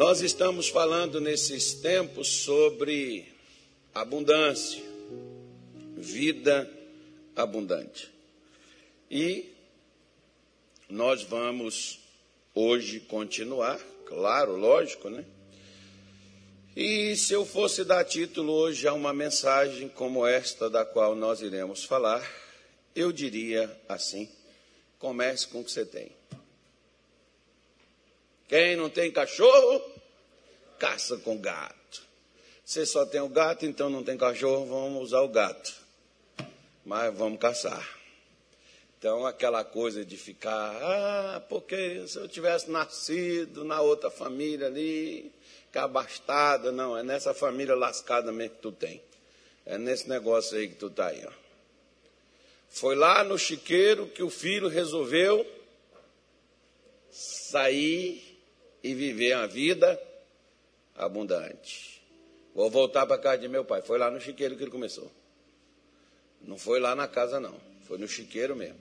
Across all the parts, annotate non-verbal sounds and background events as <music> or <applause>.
Nós estamos falando nesses tempos sobre abundância, vida abundante. E nós vamos hoje continuar, claro, lógico, né? E se eu fosse dar título hoje a uma mensagem como esta da qual nós iremos falar, eu diria assim: comece com o que você tem. Quem não tem cachorro, caça com gato. Você só tem o gato, então não tem cachorro, vamos usar o gato. Mas vamos caçar. Então, aquela coisa de ficar, ah, porque se eu tivesse nascido na outra família ali, que abastada, não, é nessa família lascada mesmo que tu tem. É nesse negócio aí que tu tá aí, ó. Foi lá no chiqueiro que o filho resolveu sair e viver a vida abundante. Vou voltar para casa de meu pai. Foi lá no chiqueiro que ele começou. Não foi lá na casa, não. Foi no chiqueiro mesmo.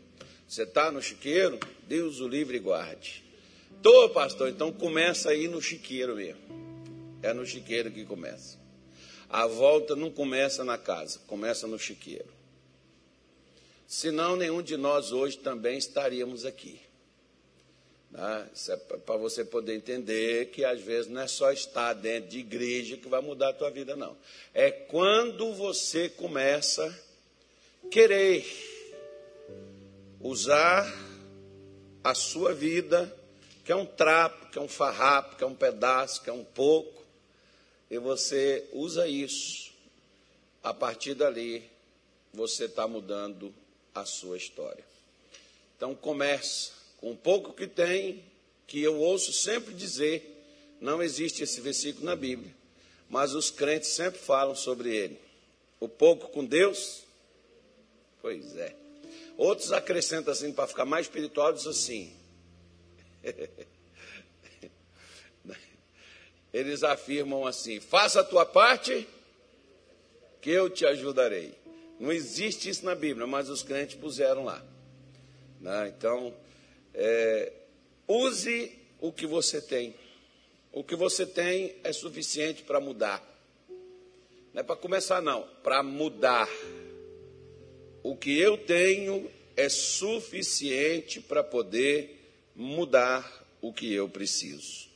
Você está no chiqueiro? Deus o livre e guarde. Tô, pastor, então começa aí no chiqueiro mesmo. É no chiqueiro que começa. A volta não começa na casa, começa no chiqueiro. Senão, nenhum de nós hoje também estaríamos aqui. Né? É para você poder entender que às vezes não é só estar dentro de igreja que vai mudar a tua vida, não. É quando você começa a querer usar a sua vida, que é um trapo, que é um farrapo, que é um pedaço, que é um pouco, e você usa isso. A partir dali, você está mudando a sua história. Então, começa com o pouco que tem, que eu ouço sempre dizer, não existe esse versículo na Bíblia, mas os crentes sempre falam sobre ele. O pouco com Deus? Pois é. Outros acrescentam assim, para ficar mais espiritual, diz assim. <laughs> Eles afirmam assim: faça a tua parte, que eu te ajudarei. Não existe isso na Bíblia, mas os crentes puseram lá. Né? Então, é, use o que você tem. O que você tem é suficiente para mudar. Não é para começar, não, para mudar. O que eu tenho é suficiente para poder mudar o que eu preciso.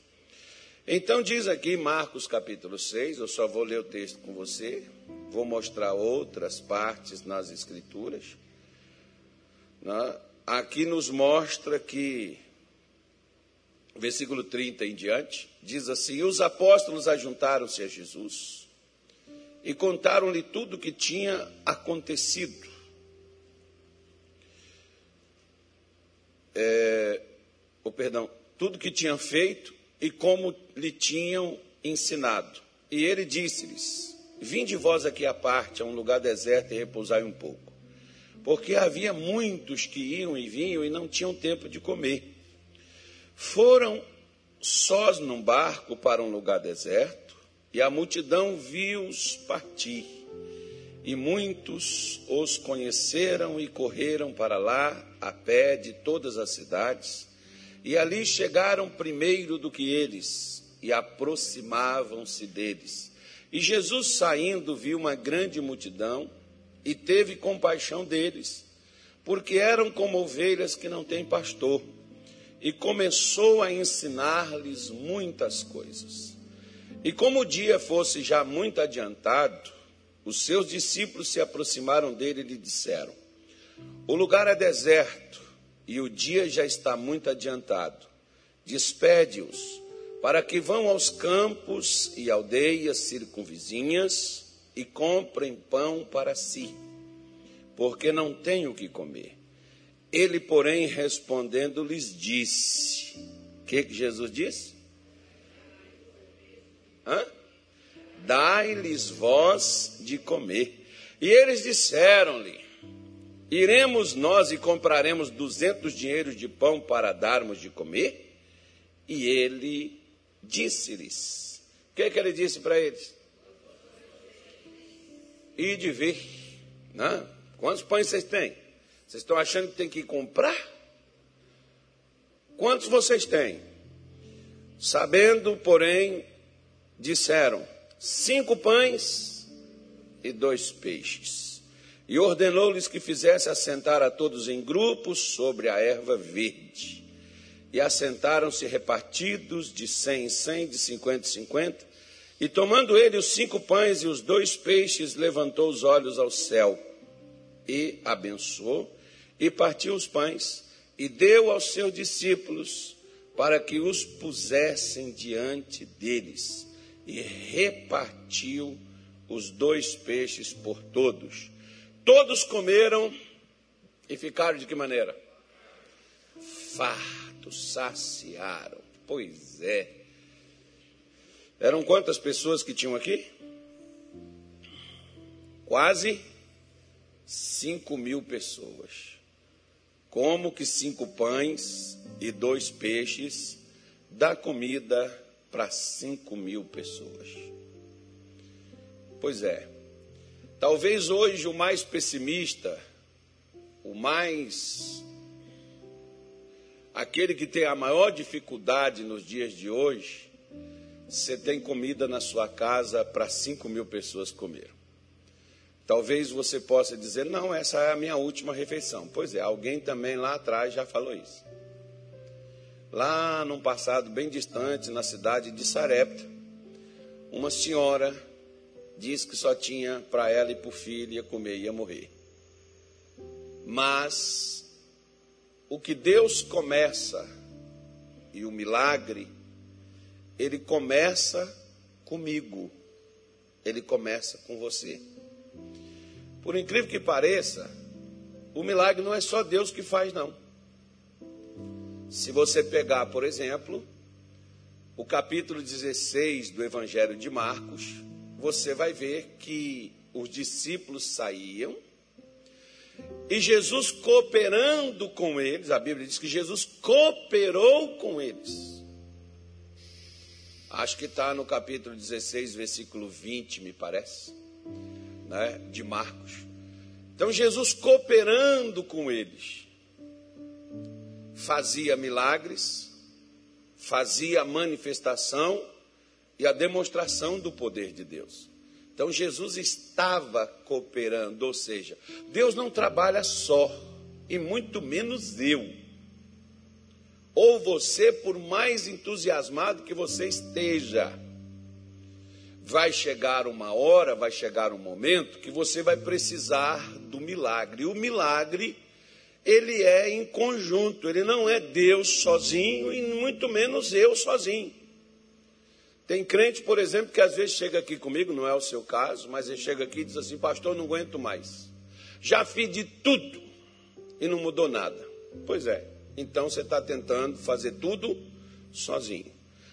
Então, diz aqui Marcos capítulo 6, eu só vou ler o texto com você, vou mostrar outras partes nas Escrituras. Né? Aqui nos mostra que, versículo 30 em diante, diz assim: Os apóstolos ajuntaram-se a Jesus e contaram-lhe tudo o que tinha acontecido. É, oh, perdão, tudo que tinham feito e como lhe tinham ensinado. E ele disse-lhes: Vinde vós aqui à parte, a um lugar deserto, e repousai um pouco. Porque havia muitos que iam e vinham e não tinham tempo de comer. Foram sós num barco para um lugar deserto, e a multidão viu-os partir. E muitos os conheceram e correram para lá a pé de todas as cidades e ali chegaram primeiro do que eles e aproximavam-se deles. E Jesus, saindo, viu uma grande multidão e teve compaixão deles, porque eram como ovelhas que não têm pastor, e começou a ensinar-lhes muitas coisas. E como o dia fosse já muito adiantado, os seus discípulos se aproximaram dele e lhe disseram: O lugar é deserto e o dia já está muito adiantado. Despede-os, para que vão aos campos e aldeias circunvizinhas e comprem pão para si, porque não têm o que comer. Ele, porém, respondendo, lhes disse: O que, que Jesus disse? Dai-lhes vós de comer. E eles disseram-lhe: Iremos nós e compraremos duzentos dinheiros de pão para darmos de comer? E ele disse-lhes: O que, que ele disse para eles? E de ver, né? Quantos pães vocês têm? Vocês estão achando que tem que comprar? Quantos vocês têm? Sabendo, porém, disseram: cinco pães e dois peixes. E ordenou-lhes que fizesse assentar a todos em grupos sobre a erva verde. E assentaram-se repartidos de cem em cem, de cinquenta em cinquenta. E tomando ele os cinco pães e os dois peixes, levantou os olhos ao céu e abençoou e partiu os pães e deu aos seus discípulos para que os pusessem diante deles e repartiu os dois peixes por todos. Todos comeram e ficaram de que maneira? Fartos, saciaram. Pois é. Eram quantas pessoas que tinham aqui? Quase cinco mil pessoas. Como que cinco pães e dois peixes dá comida para cinco mil pessoas? Pois é. Talvez hoje o mais pessimista, o mais. aquele que tem a maior dificuldade nos dias de hoje, você tem comida na sua casa para cinco mil pessoas comer. Talvez você possa dizer, não, essa é a minha última refeição. Pois é, alguém também lá atrás já falou isso. Lá num passado bem distante, na cidade de Sarepta, uma senhora disse que só tinha para ela e para o filho ia comer, ia morrer. Mas o que Deus começa e o milagre, ele começa comigo, ele começa com você. Por incrível que pareça, o milagre não é só Deus que faz, não. Se você pegar, por exemplo, o capítulo 16 do Evangelho de Marcos, você vai ver que os discípulos saíam e Jesus cooperando com eles, a Bíblia diz que Jesus cooperou com eles. Acho que está no capítulo 16, versículo 20, me parece né, de Marcos. Então Jesus cooperando com eles, fazia milagres, fazia a manifestação e a demonstração do poder de Deus. Então Jesus estava cooperando, ou seja, Deus não trabalha só, e muito menos eu. Ou você, por mais entusiasmado que você esteja, vai chegar uma hora, vai chegar um momento que você vai precisar do milagre. O milagre, ele é em conjunto, ele não é Deus sozinho e muito menos eu sozinho. Tem crente, por exemplo, que às vezes chega aqui comigo, não é o seu caso, mas ele chega aqui e diz assim: Pastor, não aguento mais. Já fiz de tudo e não mudou nada. Pois é, então você está tentando fazer tudo sozinho.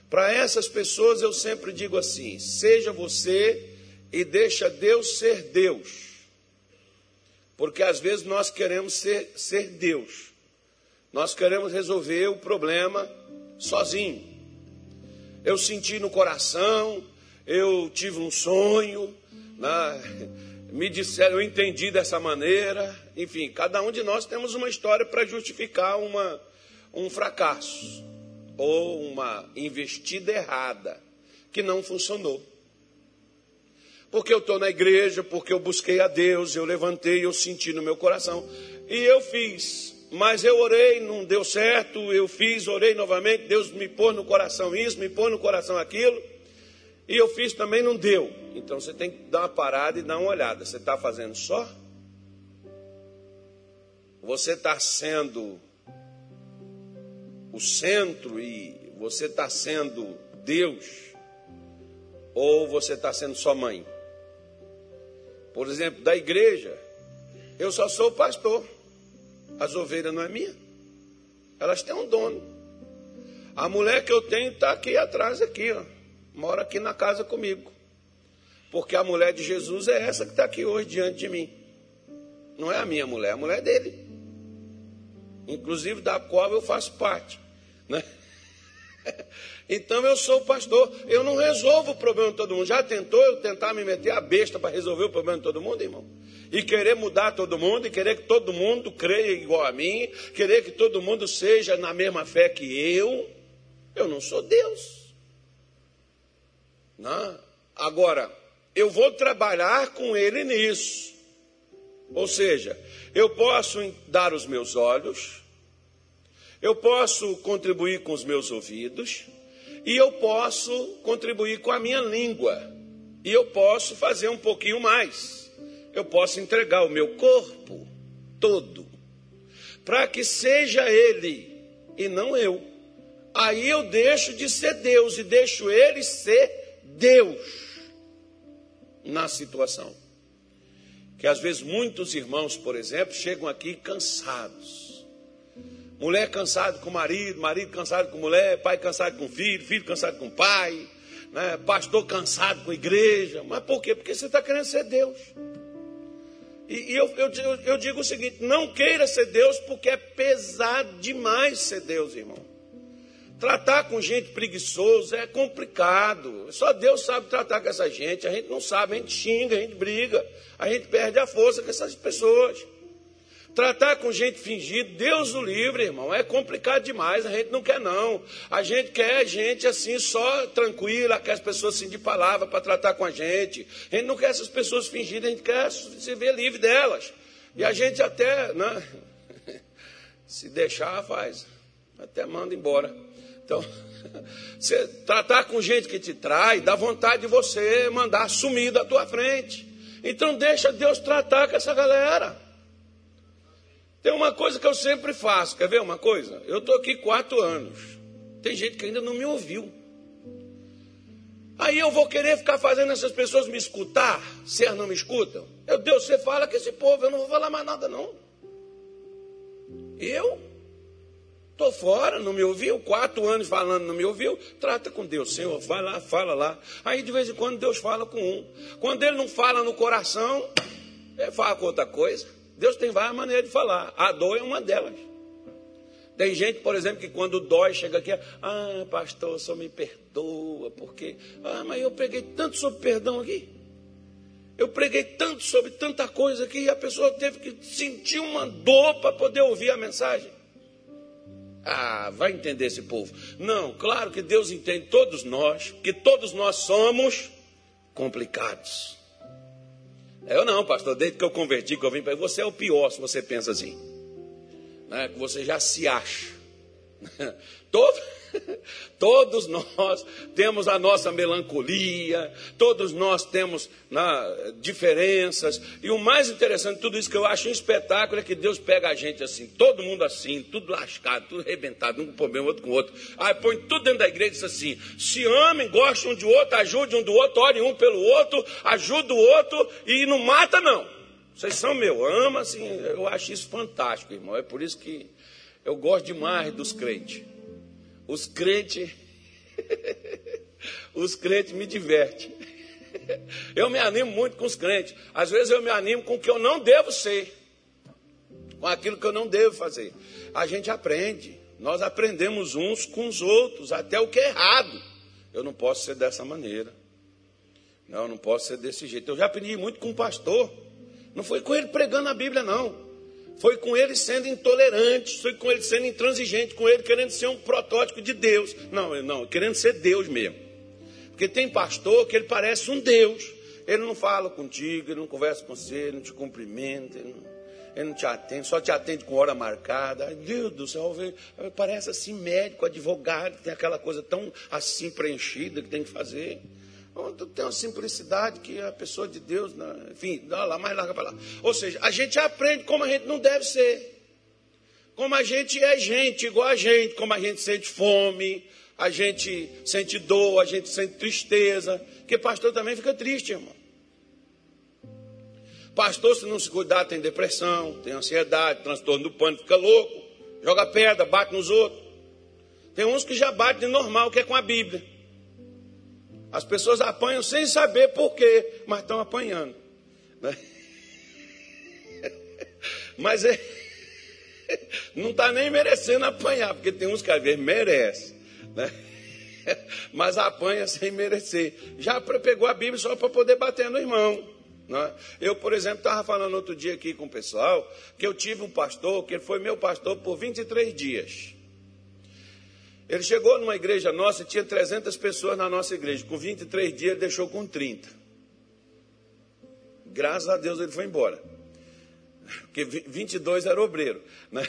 Para essas pessoas eu sempre digo assim: seja você e deixa Deus ser Deus. Porque às vezes nós queremos ser, ser Deus. Nós queremos resolver o problema sozinho. Eu senti no coração, eu tive um sonho, né? Me disseram, eu entendi dessa maneira. Enfim, cada um de nós temos uma história para justificar uma, um fracasso ou uma investida errada que não funcionou. Porque eu estou na igreja, porque eu busquei a Deus, eu levantei, eu senti no meu coração. E eu fiz, mas eu orei, não deu certo, eu fiz, orei novamente, Deus me pôs no coração isso, me pôs no coração aquilo. E eu fiz também, não deu. Então você tem que dar uma parada e dar uma olhada. Você está fazendo só? Você está sendo o centro e você está sendo Deus ou você está sendo só mãe? Por exemplo, da igreja, eu só sou pastor. As ovelhas não é minha. Elas têm um dono. A mulher que eu tenho está aqui atrás, aqui, ó. Mora aqui na casa comigo. Porque a mulher de Jesus é essa que está aqui hoje diante de mim. Não é a minha mulher, é a mulher dele inclusive da qual eu faço parte. Né? <laughs> Então eu sou pastor, eu não resolvo o problema de todo mundo. Já tentou eu tentar me meter a besta para resolver o problema de todo mundo, irmão? E querer mudar todo mundo, e querer que todo mundo creia igual a mim, querer que todo mundo seja na mesma fé que eu. Eu não sou Deus. Né? Agora, eu vou trabalhar com ele nisso. Ou seja, eu posso dar os meus olhos, eu posso contribuir com os meus ouvidos, e eu posso contribuir com a minha língua, e eu posso fazer um pouquinho mais. Eu posso entregar o meu corpo todo, para que seja ele e não eu. Aí eu deixo de ser Deus e deixo ele ser Deus na situação. Que às vezes muitos irmãos, por exemplo, chegam aqui cansados. Mulher cansada com marido, marido cansado com mulher, pai cansado com filho, filho cansado com pai, né? pastor cansado com igreja. Mas por quê? Porque você está querendo ser Deus. E, e eu, eu, eu digo o seguinte: não queira ser Deus, porque é pesado demais ser Deus, irmão. Tratar com gente preguiçosa é complicado. Só Deus sabe tratar com essa gente. A gente não sabe, a gente xinga, a gente briga, a gente perde a força com essas pessoas. Tratar com gente fingida, Deus o livre, irmão, é complicado demais. A gente não quer, não. A gente quer gente assim, só tranquila, quer as pessoas assim de palavra para tratar com a gente. A gente não quer essas pessoas fingidas, a gente quer se ver livre delas. E a gente até, né? <laughs> se deixar, faz. Até manda embora. Então, <laughs> você tratar com gente que te trai, dá vontade de você mandar sumir da tua frente. Então deixa Deus tratar com essa galera. Tem uma coisa que eu sempre faço, quer ver uma coisa? Eu estou aqui quatro anos. Tem gente que ainda não me ouviu. Aí eu vou querer ficar fazendo essas pessoas me escutar, se elas não me escutam. Meu Deus, você fala com esse povo, eu não vou falar mais nada, não. Eu? Estou fora, não me ouviu, quatro anos falando, não me ouviu, trata com Deus, Senhor, vai lá, fala lá. Aí de vez em quando Deus fala com um. Quando ele não fala no coração, ele fala com outra coisa. Deus tem várias maneiras de falar. A dor é uma delas. Tem gente, por exemplo, que quando dói, chega aqui, ah, pastor, só me perdoa, porque, ah, mas eu preguei tanto sobre perdão aqui. Eu preguei tanto sobre tanta coisa aqui, e a pessoa teve que sentir uma dor para poder ouvir a mensagem. Ah, vai entender esse povo. Não, claro que Deus entende todos nós, que todos nós somos complicados. Eu não, pastor, desde que eu converti, que eu vim para você é o pior se você pensa assim. Né? Que você já se acha. <laughs> Todo <laughs> Todos nós temos a nossa melancolia, todos nós temos né, diferenças. E o mais interessante de tudo isso que eu acho um espetáculo é que Deus pega a gente assim, todo mundo assim, tudo lascado, tudo arrebentado, um com problema, outro com outro. Aí põe tudo dentro da igreja e diz assim: se amem, gostem um de outro, ajude um do outro, orem um pelo outro, ajude o outro e não mata, não. Vocês são meu, ama assim, eu acho isso fantástico, irmão. É por isso que eu gosto demais dos crentes os crentes, <laughs> os crentes me divertem. Eu me animo muito com os crentes. Às vezes eu me animo com o que eu não devo ser, com aquilo que eu não devo fazer. A gente aprende, nós aprendemos uns com os outros, até o que é errado. Eu não posso ser dessa maneira. Não, eu não posso ser desse jeito. Eu já aprendi muito com o pastor. Não foi com ele pregando a Bíblia, não. Foi com ele sendo intolerante, foi com ele sendo intransigente, com ele querendo ser um protótipo de Deus. Não, não, querendo ser Deus mesmo. Porque tem pastor que ele parece um Deus. Ele não fala contigo, ele não conversa com você, ele não te cumprimenta, ele não, ele não te atende, só te atende com hora marcada. Ai, Deus do céu, parece assim médico, advogado, tem aquela coisa tão assim preenchida que tem que fazer. Tem uma simplicidade que a pessoa de Deus, enfim, dá lá, mais larga para lá. Ou seja, a gente aprende como a gente não deve ser. Como a gente é gente, igual a gente, como a gente sente fome, a gente sente dor, a gente sente tristeza. Porque pastor também fica triste, irmão. Pastor, se não se cuidar, tem depressão, tem ansiedade, transtorno do pânico, fica louco, joga pedra, bate nos outros. Tem uns que já batem normal, que é com a Bíblia. As pessoas apanham sem saber por quê, mas estão apanhando. Né? <laughs> Mas é, <laughs> não está nem merecendo apanhar, porque tem uns que às vezes merecem. Né? <laughs> Mas apanha sem merecer. Já pegou a Bíblia só para poder bater no irmão. Né? Eu, por exemplo, estava falando outro dia aqui com o pessoal que eu tive um pastor, que ele foi meu pastor por 23 dias. Ele chegou numa igreja nossa e tinha 300 pessoas na nossa igreja. Com 23 dias ele deixou com 30. Graças a Deus ele foi embora. Porque 22 era obreiro. Né?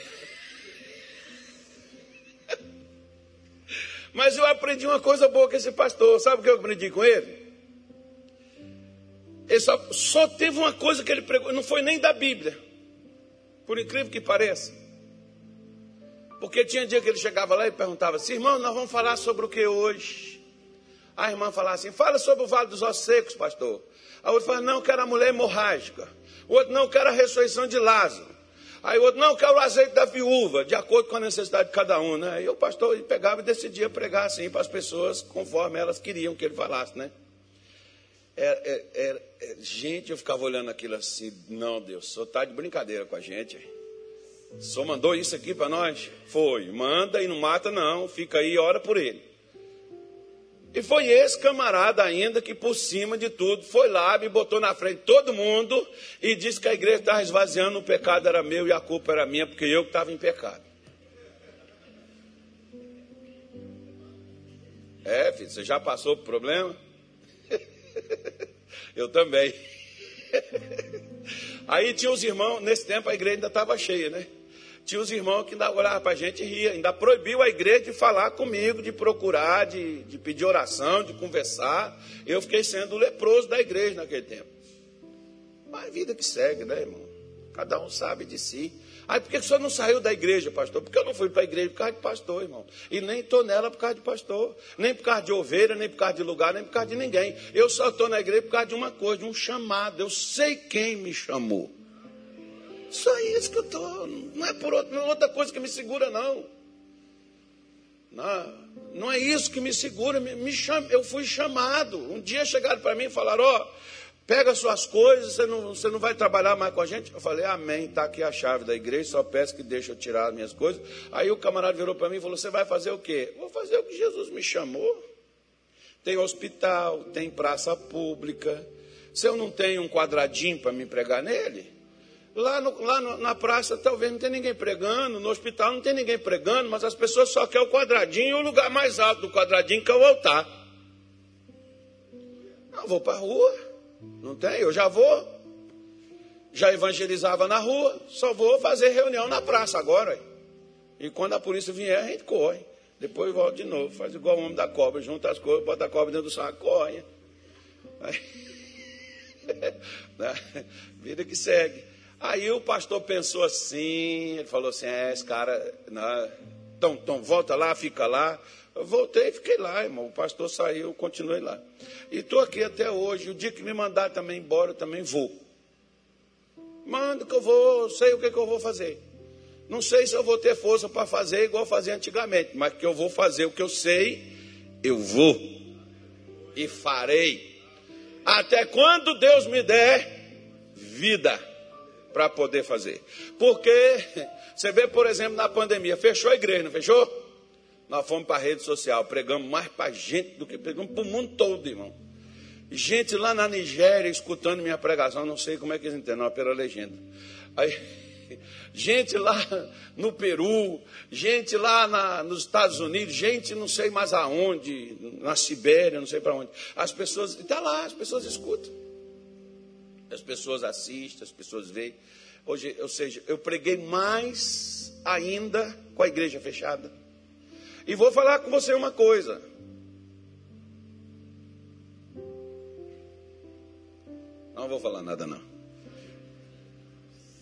<laughs> Mas eu aprendi uma coisa boa com esse pastor. Sabe o que eu aprendi com ele? Ele só, só teve uma coisa que ele pregou, não foi nem da Bíblia. Por incrível que pareça. Porque tinha dia que ele chegava lá e perguntava assim, irmão, nós vamos falar sobre o que hoje? A irmã falava assim, fala sobre o Vale dos Ossos Secos, pastor. A outra fala, não, quero a mulher hemorrágica. O outro, não, quero a ressurreição de Lázaro. Aí o outro, não, quero o azeite da viúva, de acordo com a necessidade de cada um, né? Aí o pastor ele pegava e decidia pregar assim para as pessoas, conforme elas queriam que ele falasse, né? É, é, é gente, eu ficava olhando aquilo assim, não, Deus, só está de brincadeira com a gente. Só mandou isso aqui para nós? Foi. Manda e não mata, não. Fica aí e ora por ele. E foi esse camarada ainda que, por cima de tudo, foi lá, me botou na frente todo mundo e disse que a igreja estava esvaziando, o pecado era meu e a culpa era minha, porque eu que estava em pecado. É, filho, você já passou por problema? <laughs> eu também. <laughs> Aí tinha os irmãos, nesse tempo a igreja ainda estava cheia, né? Tinha os irmãos que ainda olhavam para a gente e ria, ainda proibiu a igreja de falar comigo, de procurar, de, de pedir oração, de conversar. Eu fiquei sendo leproso da igreja naquele tempo. Mas vida que segue, né, irmão? Cada um sabe de si. Aí por que o senhor não saiu da igreja, pastor? Porque eu não fui para a igreja por causa de pastor, irmão. E nem estou nela por causa de pastor. Nem por causa de ovelha, nem por causa de lugar, nem por causa de ninguém. Eu só estou na igreja por causa de uma coisa, de um chamado. Eu sei quem me chamou. Só isso que eu estou. Não é por outra, não é outra coisa que me segura, não. Não, não é isso que me segura. Me, me cham, eu fui chamado. Um dia chegaram para mim e falaram: Ó, oh, pega suas coisas, você não, você não vai trabalhar mais com a gente? Eu falei: Amém, está aqui a chave da igreja, só peço que deixe eu tirar as minhas coisas. Aí o camarada virou para mim e falou: Você vai fazer o quê? Vou fazer o que Jesus me chamou. Tem hospital, tem praça pública. Se eu não tenho um quadradinho para me pregar nele, Lá, no, lá no, na praça talvez não tenha ninguém pregando, no hospital não tem ninguém pregando, mas as pessoas só querem o quadradinho e o lugar mais alto do quadradinho que é o altar. Não, vou para a rua, não tem, eu já vou. Já evangelizava na rua, só vou fazer reunião na praça agora. E quando a polícia vier, a gente corre. Depois volta de novo, faz igual o homem da cobra, junta as coisas, bota a cobra dentro do saco, corre. Aí, <laughs> né? Vida que segue. Aí o pastor pensou assim, ele falou assim, é, esse cara, né? então, então volta lá, fica lá. Eu voltei e fiquei lá, irmão. O pastor saiu, continuei lá. E estou aqui até hoje. O dia que me mandar também embora, eu também vou. Manda que eu vou, sei o que, que eu vou fazer. Não sei se eu vou ter força para fazer igual fazia antigamente, mas que eu vou fazer o que eu sei, eu vou. E farei. Até quando Deus me der vida para poder fazer. Porque você vê, por exemplo, na pandemia, fechou a igreja, não fechou? Nós fomos para a rede social, pregamos mais para gente do que pregamos para o mundo todo, irmão. Gente lá na Nigéria escutando minha pregação, não sei como é que eles entendem, não, pela legenda. Aí, <laughs> gente lá no Peru, gente lá na, nos Estados Unidos, gente não sei mais aonde, na Sibéria, não sei para onde. As pessoas, está lá, as pessoas escutam as pessoas assistem, as pessoas veem. Hoje, ou seja, eu preguei mais ainda com a igreja fechada. E vou falar com você uma coisa. Não vou falar nada não.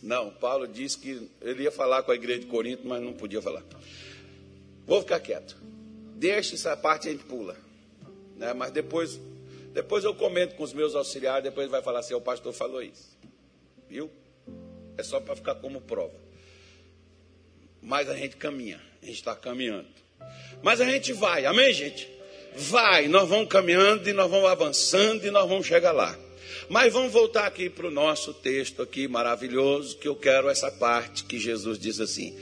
Não, Paulo disse que ele ia falar com a igreja de Corinto, mas não podia falar. Vou ficar quieto. Deixa essa parte a gente pula. Né? Mas depois depois eu comento com os meus auxiliares, depois vai falar assim, o pastor falou isso. Viu? É só para ficar como prova. Mas a gente caminha, a gente está caminhando. Mas a gente vai, amém, gente? Vai, nós vamos caminhando e nós vamos avançando e nós vamos chegar lá. Mas vamos voltar aqui para o nosso texto aqui maravilhoso, que eu quero essa parte que Jesus diz assim: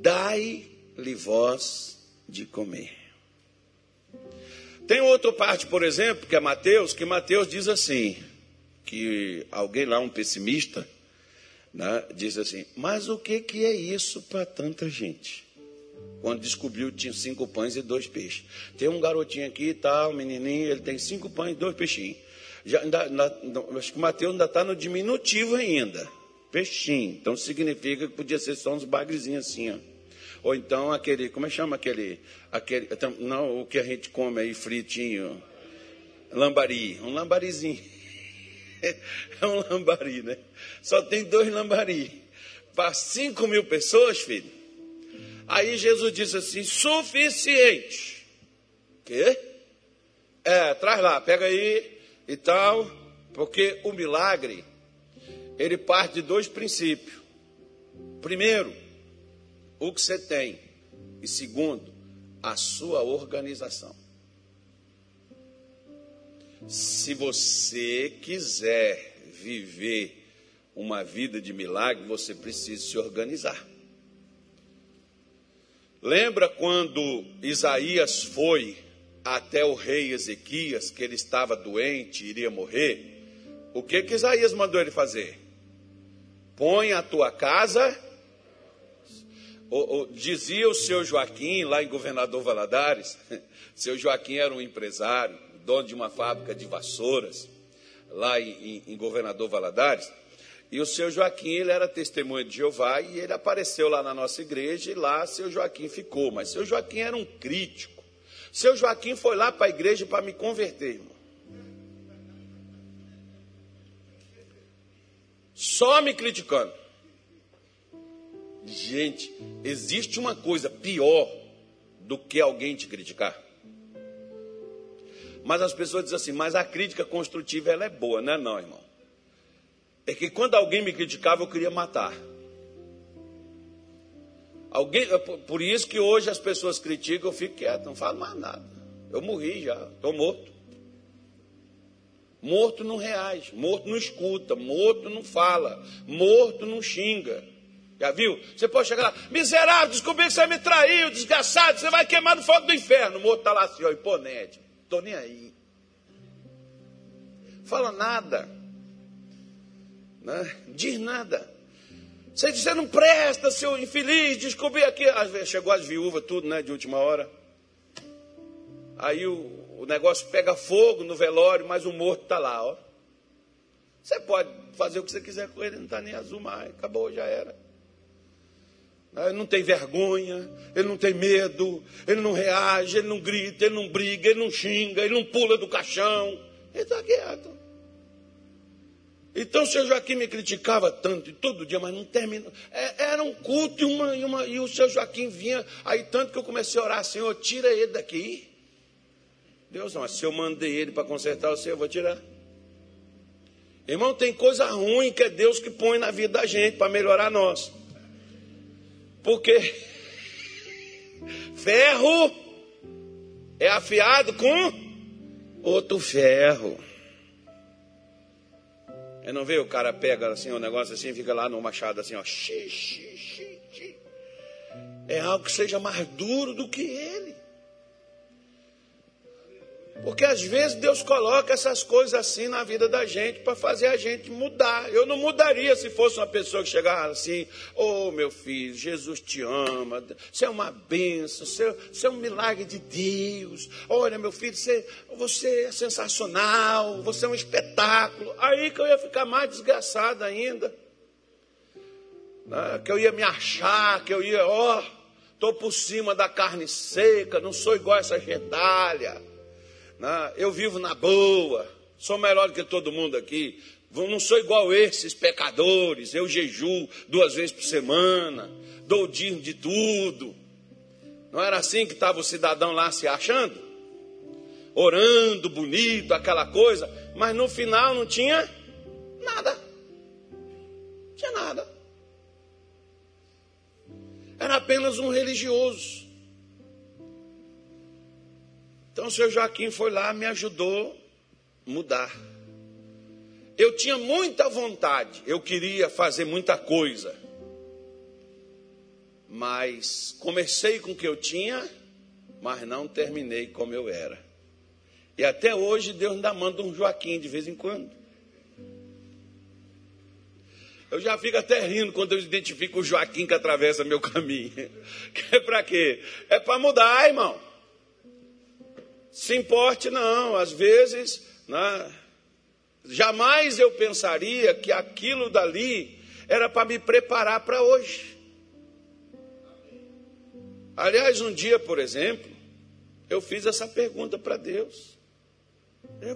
Dai-lhe vós de comer. Tem outra parte, por exemplo, que é Mateus, que Mateus diz assim, que alguém lá, um pessimista, né, diz assim, mas o que, que é isso para tanta gente? Quando descobriu tinha cinco pães e dois peixes. Tem um garotinho aqui e tal, um menininho, ele tem cinco pães e dois peixinhos. Já, ainda, acho que o Mateus ainda está no diminutivo ainda. Peixinho. Então significa que podia ser só uns bagrezinhos assim, ó. Ou então aquele, como é que chama aquele, aquele, não, o que a gente come aí fritinho, lambari, um lambarizinho. <laughs> É um lambari, né? Só tem dois lambari. Para cinco mil pessoas, filho. Aí Jesus disse assim, suficiente. Quê? É, traz lá, pega aí e tal, porque o milagre, ele parte de dois princípios. Primeiro, o que você tem. E segundo, a sua organização. Se você quiser viver uma vida de milagre, você precisa se organizar. Lembra quando Isaías foi até o rei Ezequias, que ele estava doente, iria morrer? O que que Isaías mandou ele fazer? Põe a tua casa o, o, dizia o seu Joaquim, lá em Governador Valadares, <laughs> seu Joaquim era um empresário, dono de uma fábrica de vassouras, lá em, em, em Governador Valadares, e o seu Joaquim, ele era testemunho de Jeová, e ele apareceu lá na nossa igreja, e lá seu Joaquim ficou, mas seu Joaquim era um crítico, seu Joaquim foi lá para a igreja para me converter, irmão. Só me criticando. Gente, existe uma coisa pior do que alguém te criticar. Mas as pessoas dizem assim, mas a crítica construtiva ela é boa, não é não, irmão? É que quando alguém me criticava, eu queria matar. Alguém, por isso que hoje as pessoas criticam, eu fico quieto, não falo mais nada. Eu morri já, estou morto. Morto não reage, morto não escuta, morto não fala, morto não xinga. Já viu? Você pode chegar lá, miserável, descobri que você me traiu, desgraçado, você vai queimar no fogo do inferno. O morto está lá assim, ó, imponente. Estou nem aí. Fala nada. Né? Diz nada. Você você não presta, seu infeliz, descobri aqui. Chegou as viúvas, tudo, né, de última hora. Aí o, o negócio pega fogo no velório, mas o morto está lá, ó. Você pode fazer o que você quiser com ele, não está nem azul mais. Acabou, já era. Ele não tem vergonha, ele não tem medo, ele não reage, ele não grita, ele não briga, ele não xinga, ele não pula do caixão. Ele está quieto. Então o seu Joaquim me criticava tanto, e todo dia, mas não terminou. É, era um culto e, uma, e, uma, e o seu Joaquim vinha, aí tanto que eu comecei a orar, Senhor, tira ele daqui. Deus, não, se eu mandei ele para consertar você, eu vou tirar. Irmão, tem coisa ruim que é Deus que põe na vida da gente para melhorar nós. Porque ferro é afiado com outro ferro. Eu não vê o cara pega assim um negócio assim, fica lá no machado assim, ó. Xi, xi, xi, xi. É algo que seja mais duro do que ele. Porque às vezes Deus coloca essas coisas assim na vida da gente para fazer a gente mudar. Eu não mudaria se fosse uma pessoa que chegasse assim: Ô oh, meu filho, Jesus te ama, você é uma benção, você, você é um milagre de Deus. Olha, meu filho, você, você é sensacional, você é um espetáculo. Aí que eu ia ficar mais desgraçado ainda. Né? Que eu ia me achar, que eu ia, ó, oh, estou por cima da carne seca, não sou igual essa gentalha. Né? Eu vivo na boa, sou melhor do que todo mundo aqui. Não sou igual esses pecadores. Eu jejuo duas vezes por semana, dou dízimo de tudo. Não era assim que estava o cidadão lá se achando? Orando, bonito, aquela coisa, mas no final não tinha nada. Não tinha nada. Era apenas um religioso. Então o senhor Joaquim foi lá, me ajudou a mudar. Eu tinha muita vontade, eu queria fazer muita coisa. Mas comecei com o que eu tinha, mas não terminei como eu era. E até hoje Deus ainda manda um Joaquim de vez em quando. Eu já fico até rindo quando eu identifico o Joaquim que atravessa meu <laughs> caminho. É para quê? É para mudar, irmão. Se importe, não. Às vezes, né, jamais eu pensaria que aquilo dali era para me preparar para hoje. Aliás, um dia, por exemplo, eu fiz essa pergunta para Deus.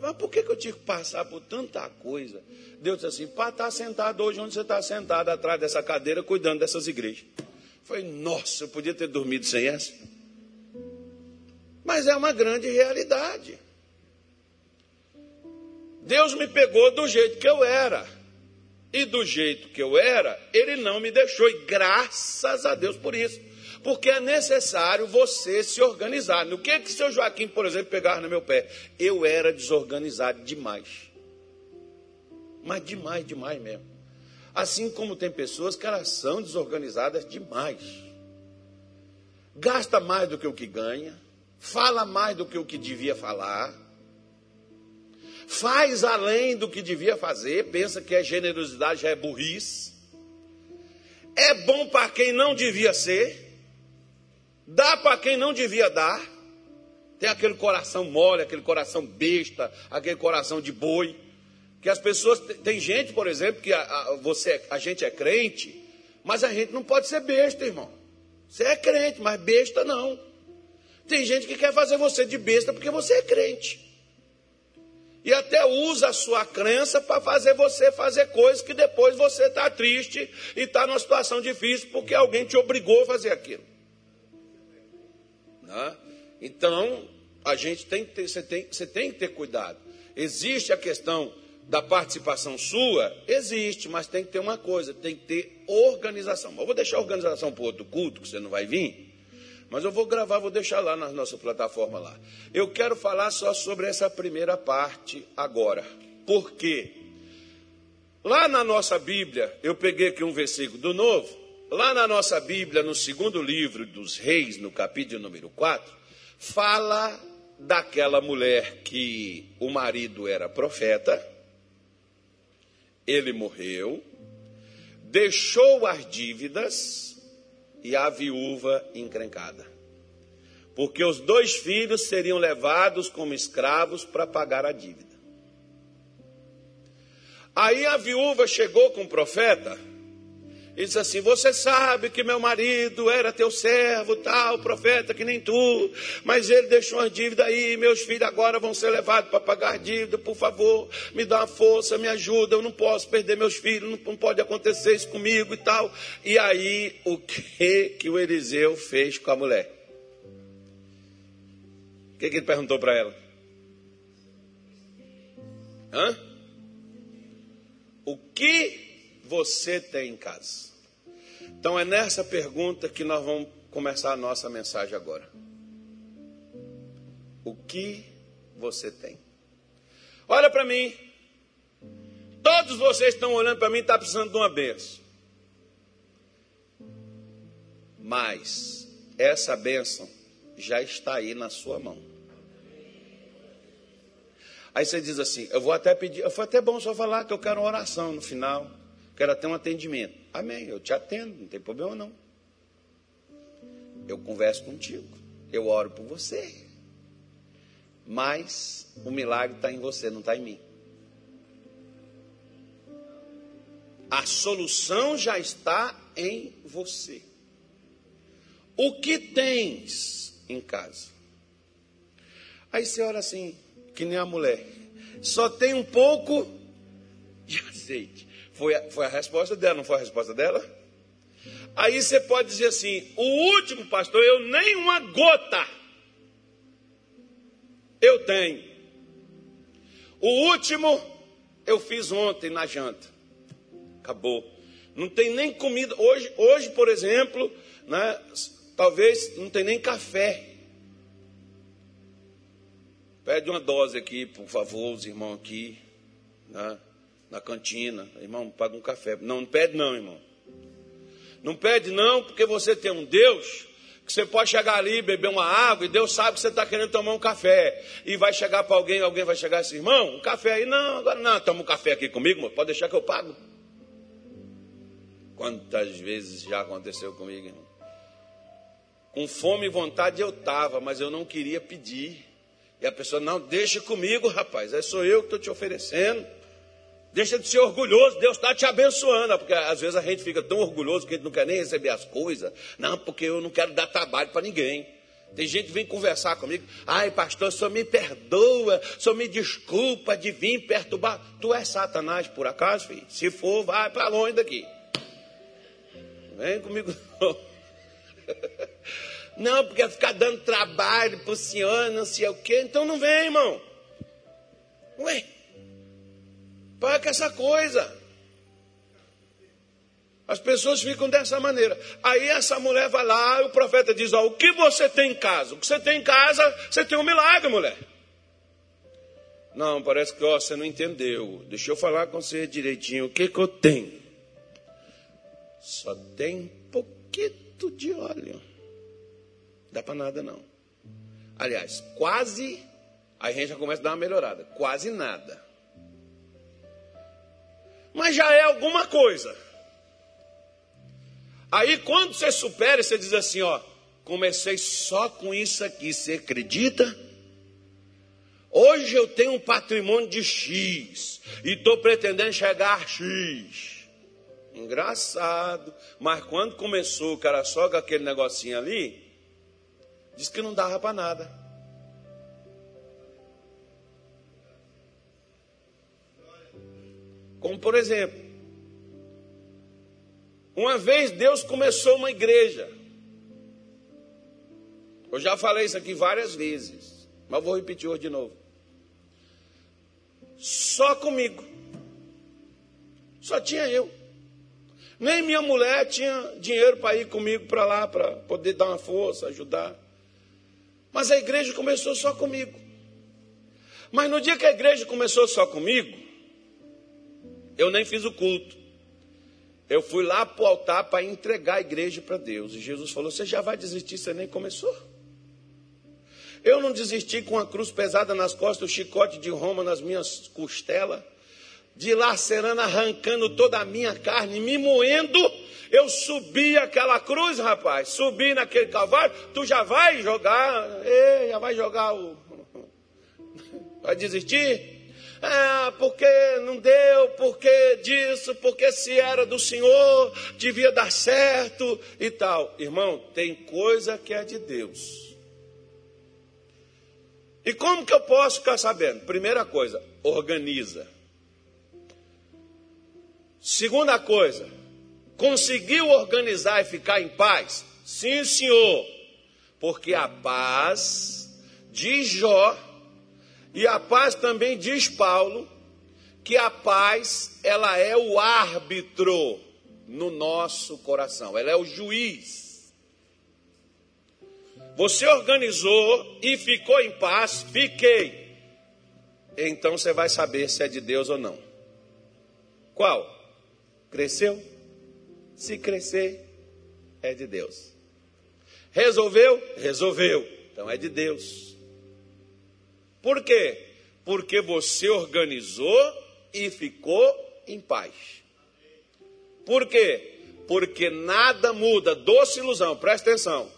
Mas por que, que eu tive que passar por tanta coisa? Deus disse assim: para estar tá sentado hoje onde você está sentado, atrás dessa cadeira, cuidando dessas igrejas. Falei, nossa, eu podia ter dormido sem essa. Mas é uma grande realidade. Deus me pegou do jeito que eu era. E do jeito que eu era, Ele não me deixou. E graças a Deus por isso porque é necessário você se organizar. No que que seu Joaquim, por exemplo, pegava no meu pé? Eu era desorganizado demais. Mas demais, demais mesmo. Assim como tem pessoas que elas são desorganizadas demais. Gasta mais do que o que ganha, fala mais do que o que devia falar, faz além do que devia fazer, pensa que é generosidade, já é burrice. É bom para quem não devia ser dá para quem não devia dar. Tem aquele coração mole, aquele coração besta, aquele coração de boi. Que as pessoas. Tem gente, por exemplo, que a, a, você, a gente é crente, mas a gente não pode ser besta, irmão. Você é crente, mas besta não. Tem gente que quer fazer você de besta porque você é crente. E até usa a sua crença para fazer você fazer coisas que depois você está triste e está numa situação difícil porque alguém te obrigou a fazer aquilo. Né? Então, a gente tem que ter, você tem, você tem que ter cuidado. Existe a questão da participação sua? Existe, mas tem que ter uma coisa, tem que ter organização. Eu vou deixar a organização para outro culto, que você não vai vir. Mas eu vou gravar, vou deixar lá na nossa plataforma lá. Eu quero falar só sobre essa primeira parte agora. Por quê? Lá na nossa Bíblia, eu peguei aqui um versículo do Novo, Lá na nossa Bíblia, no segundo livro dos Reis, no capítulo número 4, fala daquela mulher que o marido era profeta, ele morreu, deixou as dívidas e a viúva encrencada. Porque os dois filhos seriam levados como escravos para pagar a dívida. Aí a viúva chegou com o profeta e diz assim: Você sabe que meu marido era teu servo, tal, profeta que nem tu, mas ele deixou uma dívida aí, meus filhos agora vão ser levados para pagar dívida, por favor, me dá uma força, me ajuda, eu não posso perder meus filhos, não, não pode acontecer isso comigo e tal. E aí, o que que o Eliseu fez com a mulher? O que, que ele perguntou para ela? Hã? O que você tem em casa? Então é nessa pergunta que nós vamos começar a nossa mensagem agora. O que você tem? Olha para mim. Todos vocês estão olhando para mim e estão tá precisando de uma benção. Mas essa bênção já está aí na sua mão. Aí você diz assim: Eu vou até pedir, foi até bom só falar que eu quero uma oração no final quero até um atendimento. Amém, eu te atendo, não tem problema não. Eu converso contigo, eu oro por você. Mas o milagre está em você, não está em mim. A solução já está em você. O que tens em casa? Aí você olha assim, que nem a mulher. Só tem um pouco de <laughs> azeite. Foi a, foi a resposta dela, não foi a resposta dela? Aí você pode dizer assim: o último pastor, eu nem uma gota eu tenho. O último eu fiz ontem na janta. Acabou. Não tem nem comida. Hoje, hoje por exemplo, né, talvez não tem nem café. Pede uma dose aqui, por favor, os irmãos aqui. Né? Na cantina. Irmão, paga um café. Não, não pede não, irmão. Não pede não, porque você tem um Deus que você pode chegar ali, beber uma água, e Deus sabe que você está querendo tomar um café. E vai chegar para alguém, alguém vai chegar assim, irmão, um café aí. Não, agora não, toma um café aqui comigo, pode deixar que eu pago. Quantas vezes já aconteceu comigo, irmão? Com fome e vontade eu estava, mas eu não queria pedir. E a pessoa, não, deixa comigo, rapaz, é sou eu que estou te oferecendo. Deixa de ser orgulhoso, Deus está te abençoando. Porque às vezes a gente fica tão orgulhoso que a gente não quer nem receber as coisas. Não, porque eu não quero dar trabalho para ninguém. Tem gente que vem conversar comigo. Ai, pastor, só me perdoa, só me desculpa de vir perturbar. Tu é Satanás, por acaso, filho? Se for, vai para longe daqui. Vem comigo. Não, <laughs> porque ficar dando trabalho para o senhor, não sei o quê. Então não vem, irmão. Ué, para com essa coisa. As pessoas ficam dessa maneira. Aí essa mulher vai lá e o profeta diz: Ó, o que você tem em casa? O que você tem em casa, você tem um milagre, mulher. Não, parece que ó, você não entendeu. Deixa eu falar com você direitinho. O que, que eu tenho? Só tem pouquinho de óleo. Dá para nada não. Aliás, quase. Aí a gente já começa a dar uma melhorada. Quase nada. Mas já é alguma coisa. Aí quando você supera, você diz assim, ó, comecei só com isso aqui, você acredita? Hoje eu tenho um patrimônio de X e estou pretendendo chegar a X. Engraçado. Mas quando começou o cara só com aquele negocinho ali, disse que não dava para nada. Como por exemplo, uma vez Deus começou uma igreja. Eu já falei isso aqui várias vezes, mas vou repetir hoje de novo. Só comigo. Só tinha eu. Nem minha mulher tinha dinheiro para ir comigo para lá, para poder dar uma força, ajudar. Mas a igreja começou só comigo. Mas no dia que a igreja começou só comigo, eu nem fiz o culto. Eu fui lá para o altar para entregar a igreja para Deus. E Jesus falou: Você já vai desistir? Você nem começou. Eu não desisti com a cruz pesada nas costas, o chicote de Roma nas minhas costelas, dilacerando, arrancando toda a minha carne, me moendo. Eu subi aquela cruz, rapaz, subi naquele calvário. Tu já vai jogar, ei, já vai jogar o. <laughs> Vai desistir? Ah, porque não deu, porque disso, porque se era do Senhor, devia dar certo e tal. Irmão, tem coisa que é de Deus. E como que eu posso ficar sabendo? Primeira coisa, organiza. Segunda coisa, conseguiu organizar e ficar em paz? Sim, senhor. Porque a paz de Jó e a paz também diz Paulo que a paz ela é o árbitro no nosso coração, ela é o juiz. Você organizou e ficou em paz, fiquei. Então você vai saber se é de Deus ou não. Qual? Cresceu? Se crescer, é de Deus. Resolveu? Resolveu. Então é de Deus. Por quê? Porque você organizou e ficou em paz. Por quê? Porque nada muda, doce ilusão, presta atenção.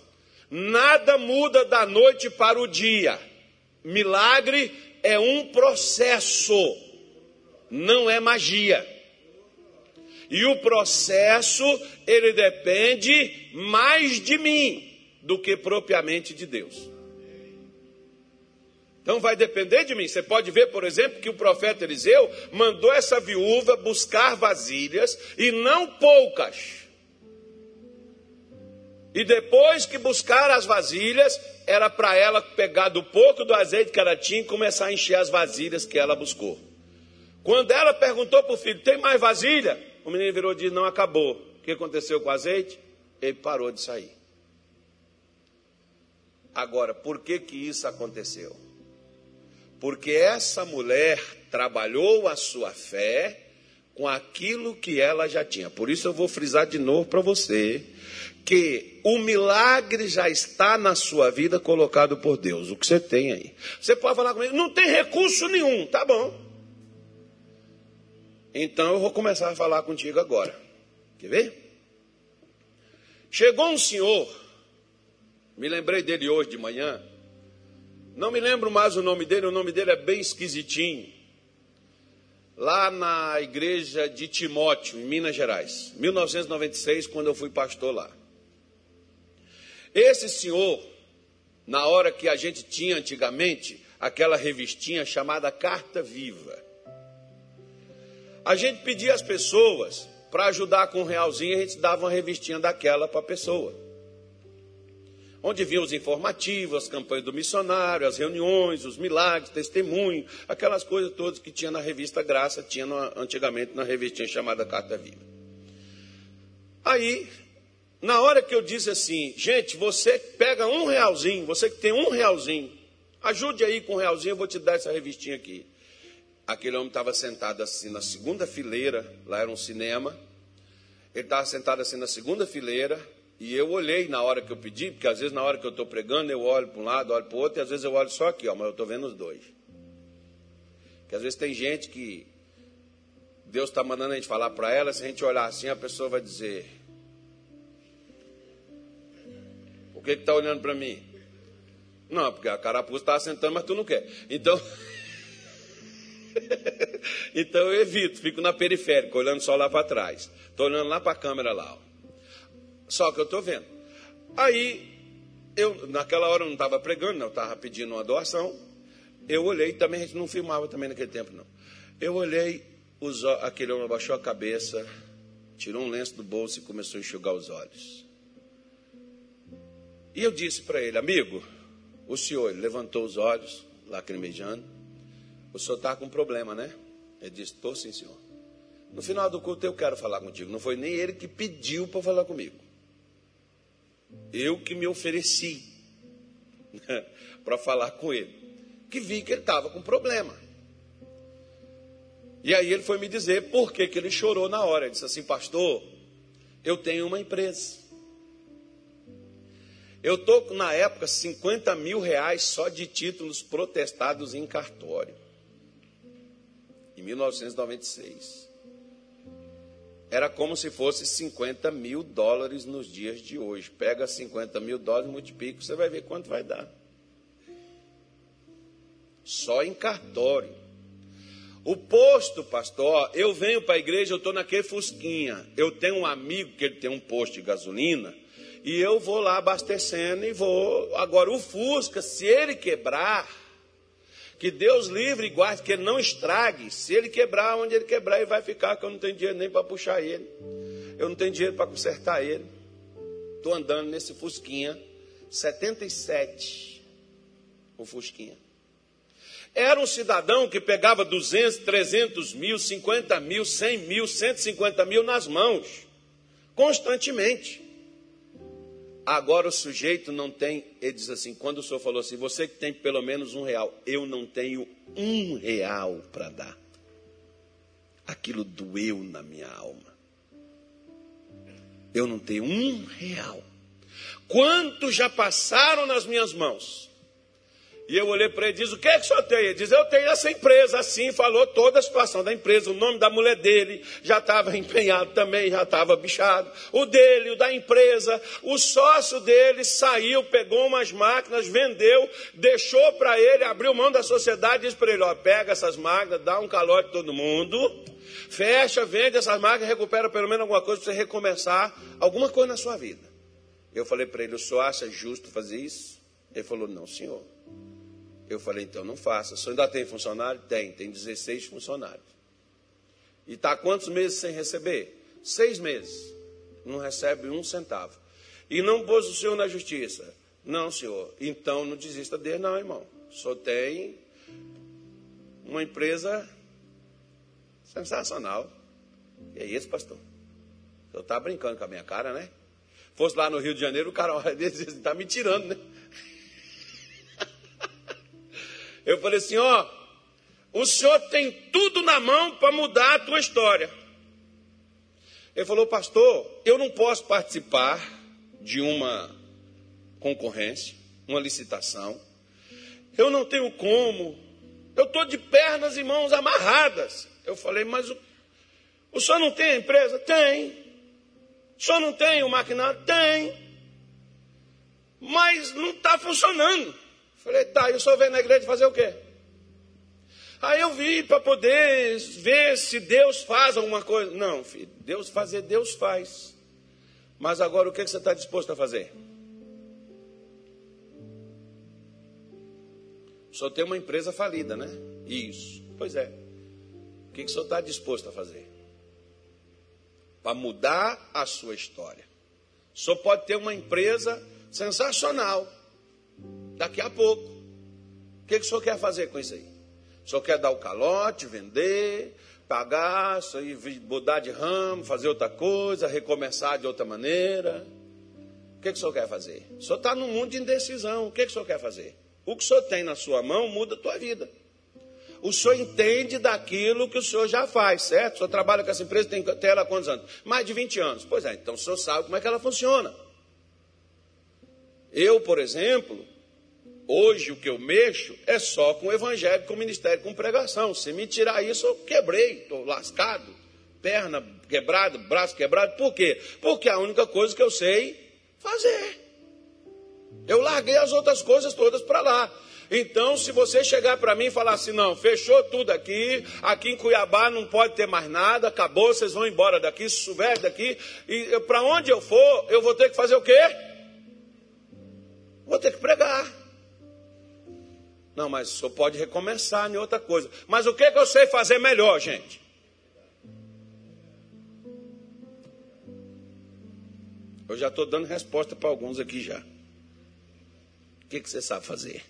Nada muda da noite para o dia. Milagre é um processo, não é magia. E o processo, ele depende mais de mim do que propriamente de Deus. Então vai depender de mim. Você pode ver, por exemplo, que o profeta Eliseu mandou essa viúva buscar vasilhas e não poucas. E depois que buscar as vasilhas, era para ela pegar do pouco do azeite que ela tinha e começar a encher as vasilhas que ela buscou. Quando ela perguntou para o filho: Tem mais vasilha? O menino virou e disse: Não acabou. O que aconteceu com o azeite? Ele parou de sair. Agora, por que que isso aconteceu? Porque essa mulher trabalhou a sua fé com aquilo que ela já tinha. Por isso eu vou frisar de novo para você que o milagre já está na sua vida colocado por Deus. O que você tem aí? Você pode falar comigo, não tem recurso nenhum, tá bom. Então eu vou começar a falar contigo agora. Quer ver? Chegou um senhor, me lembrei dele hoje de manhã, não me lembro mais o nome dele, o nome dele é bem esquisitinho. Lá na igreja de Timóteo, em Minas Gerais, 1996, quando eu fui pastor lá. Esse senhor, na hora que a gente tinha antigamente aquela revistinha chamada Carta Viva, a gente pedia às pessoas para ajudar com um realzinho, a gente dava uma revistinha daquela para a pessoa onde vinham os informativos, as campanhas do missionário, as reuniões, os milagres, testemunho, aquelas coisas todas que tinha na revista Graça, tinha antigamente na revistinha chamada Carta Viva. Aí, na hora que eu disse assim, gente, você pega um realzinho, você que tem um realzinho, ajude aí com um realzinho, eu vou te dar essa revistinha aqui. Aquele homem estava sentado assim na segunda fileira, lá era um cinema. Ele estava sentado assim na segunda fileira, e eu olhei na hora que eu pedi, porque às vezes na hora que eu estou pregando, eu olho para um lado, olho para o outro, e às vezes eu olho só aqui, ó, mas eu estou vendo os dois. Porque às vezes tem gente que Deus está mandando a gente falar para ela, se a gente olhar assim, a pessoa vai dizer: Por que está olhando para mim? Não, porque a carapuça está sentando, mas tu não quer. Então. <laughs> então eu evito, fico na periférica, olhando só lá para trás. Estou olhando lá para a câmera lá. Ó. Só que eu estou vendo. Aí, eu, naquela hora eu não estava pregando, não, estava pedindo uma doação. Eu olhei, também a gente não filmava também naquele tempo, não. Eu olhei, os, aquele homem abaixou a cabeça, tirou um lenço do bolso e começou a enxugar os olhos. E eu disse para ele, amigo, o senhor levantou os olhos, lacrimejando. O senhor está com um problema, né? Ele disse, estou sim, senhor. No final do culto eu quero falar contigo. Não foi nem ele que pediu para falar comigo. Eu que me ofereci <laughs> para falar com ele, que vi que ele estava com problema. E aí ele foi me dizer por que, que ele chorou na hora. Ele disse assim, pastor, eu tenho uma empresa. Eu estou, na época, 50 mil reais só de títulos protestados em cartório. Em 1996 era como se fosse 50 mil dólares nos dias de hoje. Pega 50 mil dólares, multiplica, você vai ver quanto vai dar. Só em cartório. O posto, pastor, eu venho para a igreja, eu estou naquele Fusquinha. Eu tenho um amigo que ele tem um posto de gasolina. E eu vou lá abastecendo e vou. Agora, o Fusca, se ele quebrar, que Deus livre e guarde, que ele não estrague. Se ele quebrar, onde ele quebrar, ele vai ficar, que eu não tenho dinheiro nem para puxar ele. Eu não tenho dinheiro para consertar ele. Estou andando nesse Fusquinha, 77. O Fusquinha. Era um cidadão que pegava 200, 300 mil, 50 mil, 100 mil, 150 mil nas mãos, constantemente. Agora o sujeito não tem, ele diz assim, quando o senhor falou assim, você que tem pelo menos um real, eu não tenho um real para dar. Aquilo doeu na minha alma. Eu não tenho um real. Quantos já passaram nas minhas mãos? E eu olhei para ele e disse: O que é que o senhor tem? Ele diz: Eu tenho essa empresa. Assim falou toda a situação da empresa. O nome da mulher dele já estava <laughs> empenhado também, já estava bichado. O dele, o da empresa. O sócio dele saiu, pegou umas máquinas, vendeu, deixou para ele, abriu mão da sociedade e disse para ele: Ó, pega essas máquinas, dá um calote todo mundo, fecha, vende essas máquinas, recupera pelo menos alguma coisa para você recomeçar alguma coisa na sua vida. Eu falei para ele: O senhor acha justo fazer isso? Ele falou: Não, senhor. Eu falei, então não faça. Senhor ainda tem funcionário? Tem, tem 16 funcionários. E está quantos meses sem receber? Seis meses. Não recebe um centavo. E não pôs o senhor na justiça? Não, senhor. Então não desista dele, não, irmão. Só tem uma empresa sensacional. E é isso, pastor. O senhor está brincando com a minha cara, né? Fosse lá no Rio de Janeiro, o cara <laughs> olha dele está me tirando, né? Eu falei assim: ó, o senhor tem tudo na mão para mudar a tua história. Ele falou, pastor, eu não posso participar de uma concorrência, uma licitação. Eu não tenho como. Eu estou de pernas e mãos amarradas. Eu falei, mas o, o senhor não tem a empresa? Tem. O senhor não tem o maquinário? Tem. Mas não está funcionando. Falei, tá, e o senhor na igreja fazer o quê? Aí eu vi para poder ver se Deus faz alguma coisa. Não, filho, Deus fazer, Deus faz. Mas agora o que você está disposto a fazer? Senhor tem uma empresa falida, né? Isso. Pois é. O que o senhor está disposto a fazer? Para mudar a sua história. O senhor pode ter uma empresa sensacional. Daqui a pouco. O que o senhor quer fazer com isso aí? O senhor quer dar o calote, vender, pagar, mudar de ramo, fazer outra coisa, recomeçar de outra maneira? O que, que o senhor quer fazer? O senhor está num mundo de indecisão. O que, que o senhor quer fazer? O que o senhor tem na sua mão muda a tua vida. O senhor entende daquilo que o senhor já faz, certo? O senhor trabalha com essa empresa, tem, tem ela há quantos anos? Mais de 20 anos. Pois é, então o senhor sabe como é que ela funciona. Eu, por exemplo, Hoje o que eu mexo é só com o evangelho, com o ministério, com pregação. Se me tirar isso, eu quebrei, estou lascado, perna quebrada, braço quebrado. Por quê? Porque é a única coisa que eu sei fazer. Eu larguei as outras coisas todas para lá. Então, se você chegar para mim e falar assim, não, fechou tudo aqui, aqui em Cuiabá não pode ter mais nada, acabou, vocês vão embora daqui, se souber daqui, e para onde eu for, eu vou ter que fazer o quê? Vou ter que pregar. Não, mas o senhor pode recomeçar em outra coisa. Mas o que, que eu sei fazer melhor, gente? Eu já estou dando resposta para alguns aqui já. O que, que você sabe fazer?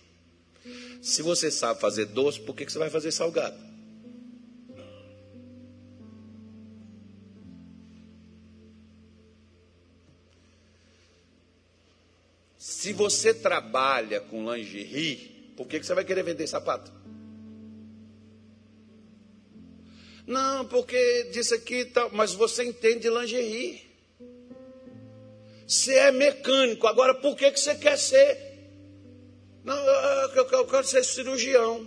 Se você sabe fazer doce, por que, que você vai fazer salgado? Se você trabalha com lingerie, por que, que você vai querer vender sapato? Não, porque disse aqui tal, mas você entende de lingerie. Você é mecânico, agora por que, que você quer ser? Não, eu, eu, eu quero ser cirurgião.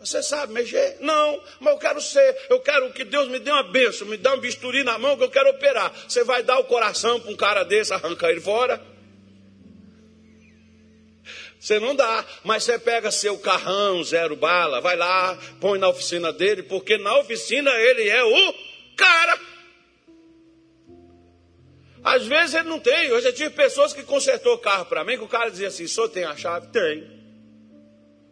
Você sabe mexer? Não, mas eu quero ser, eu quero que Deus me dê uma bênção, me dê um bisturi na mão que eu quero operar. Você vai dar o coração para um cara desse, arrancar ele fora? Você não dá, mas você pega seu carrão, zero bala, vai lá, põe na oficina dele, porque na oficina ele é o cara. Às vezes ele não tem. Eu já tive pessoas que consertou carro para mim, que o cara dizia assim: só tem a chave? Tem.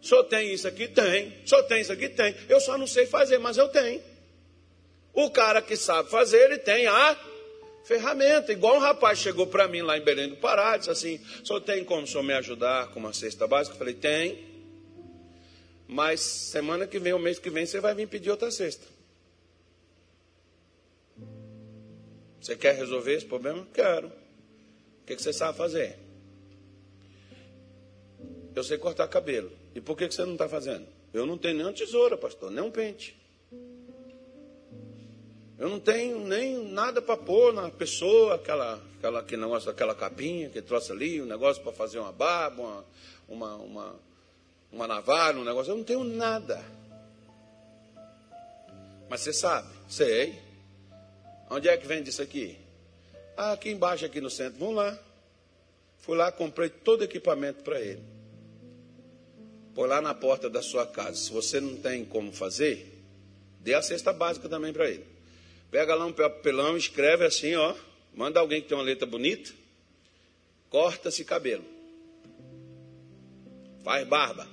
Só tem isso aqui? Tem. Só tem isso aqui? Tem. Eu só não sei fazer, mas eu tenho. O cara que sabe fazer, ele tem a ferramenta. Igual um rapaz chegou para mim lá em Belém do Pará, disse assim: só tem como o senhor me ajudar com uma cesta básica? Eu falei: tem. Mas semana que vem, o mês que vem, você vai vir pedir outra cesta. Você quer resolver esse problema? Quero. O que, você sabe fazer? Eu sei cortar cabelo. E por que, que você não está fazendo? Eu não tenho nem uma tesoura, pastor, nem um pente. Eu não tenho nem nada para pôr na pessoa, aquela, aquela que negócio daquela capinha que trouxe ali, um negócio para fazer uma barba, uma, uma, uma, uma navalha, um negócio. Eu não tenho nada. Mas você sabe? Sei. Onde é que vende isso aqui? Ah, aqui embaixo, aqui no centro. Vamos lá. Fui lá, comprei todo o equipamento para ele. Põe lá na porta da sua casa. Se você não tem como fazer, dê a cesta básica também para ele. Pega lá um papelão, escreve assim, ó. Manda alguém que tem uma letra bonita. Corta-se cabelo. Faz barba.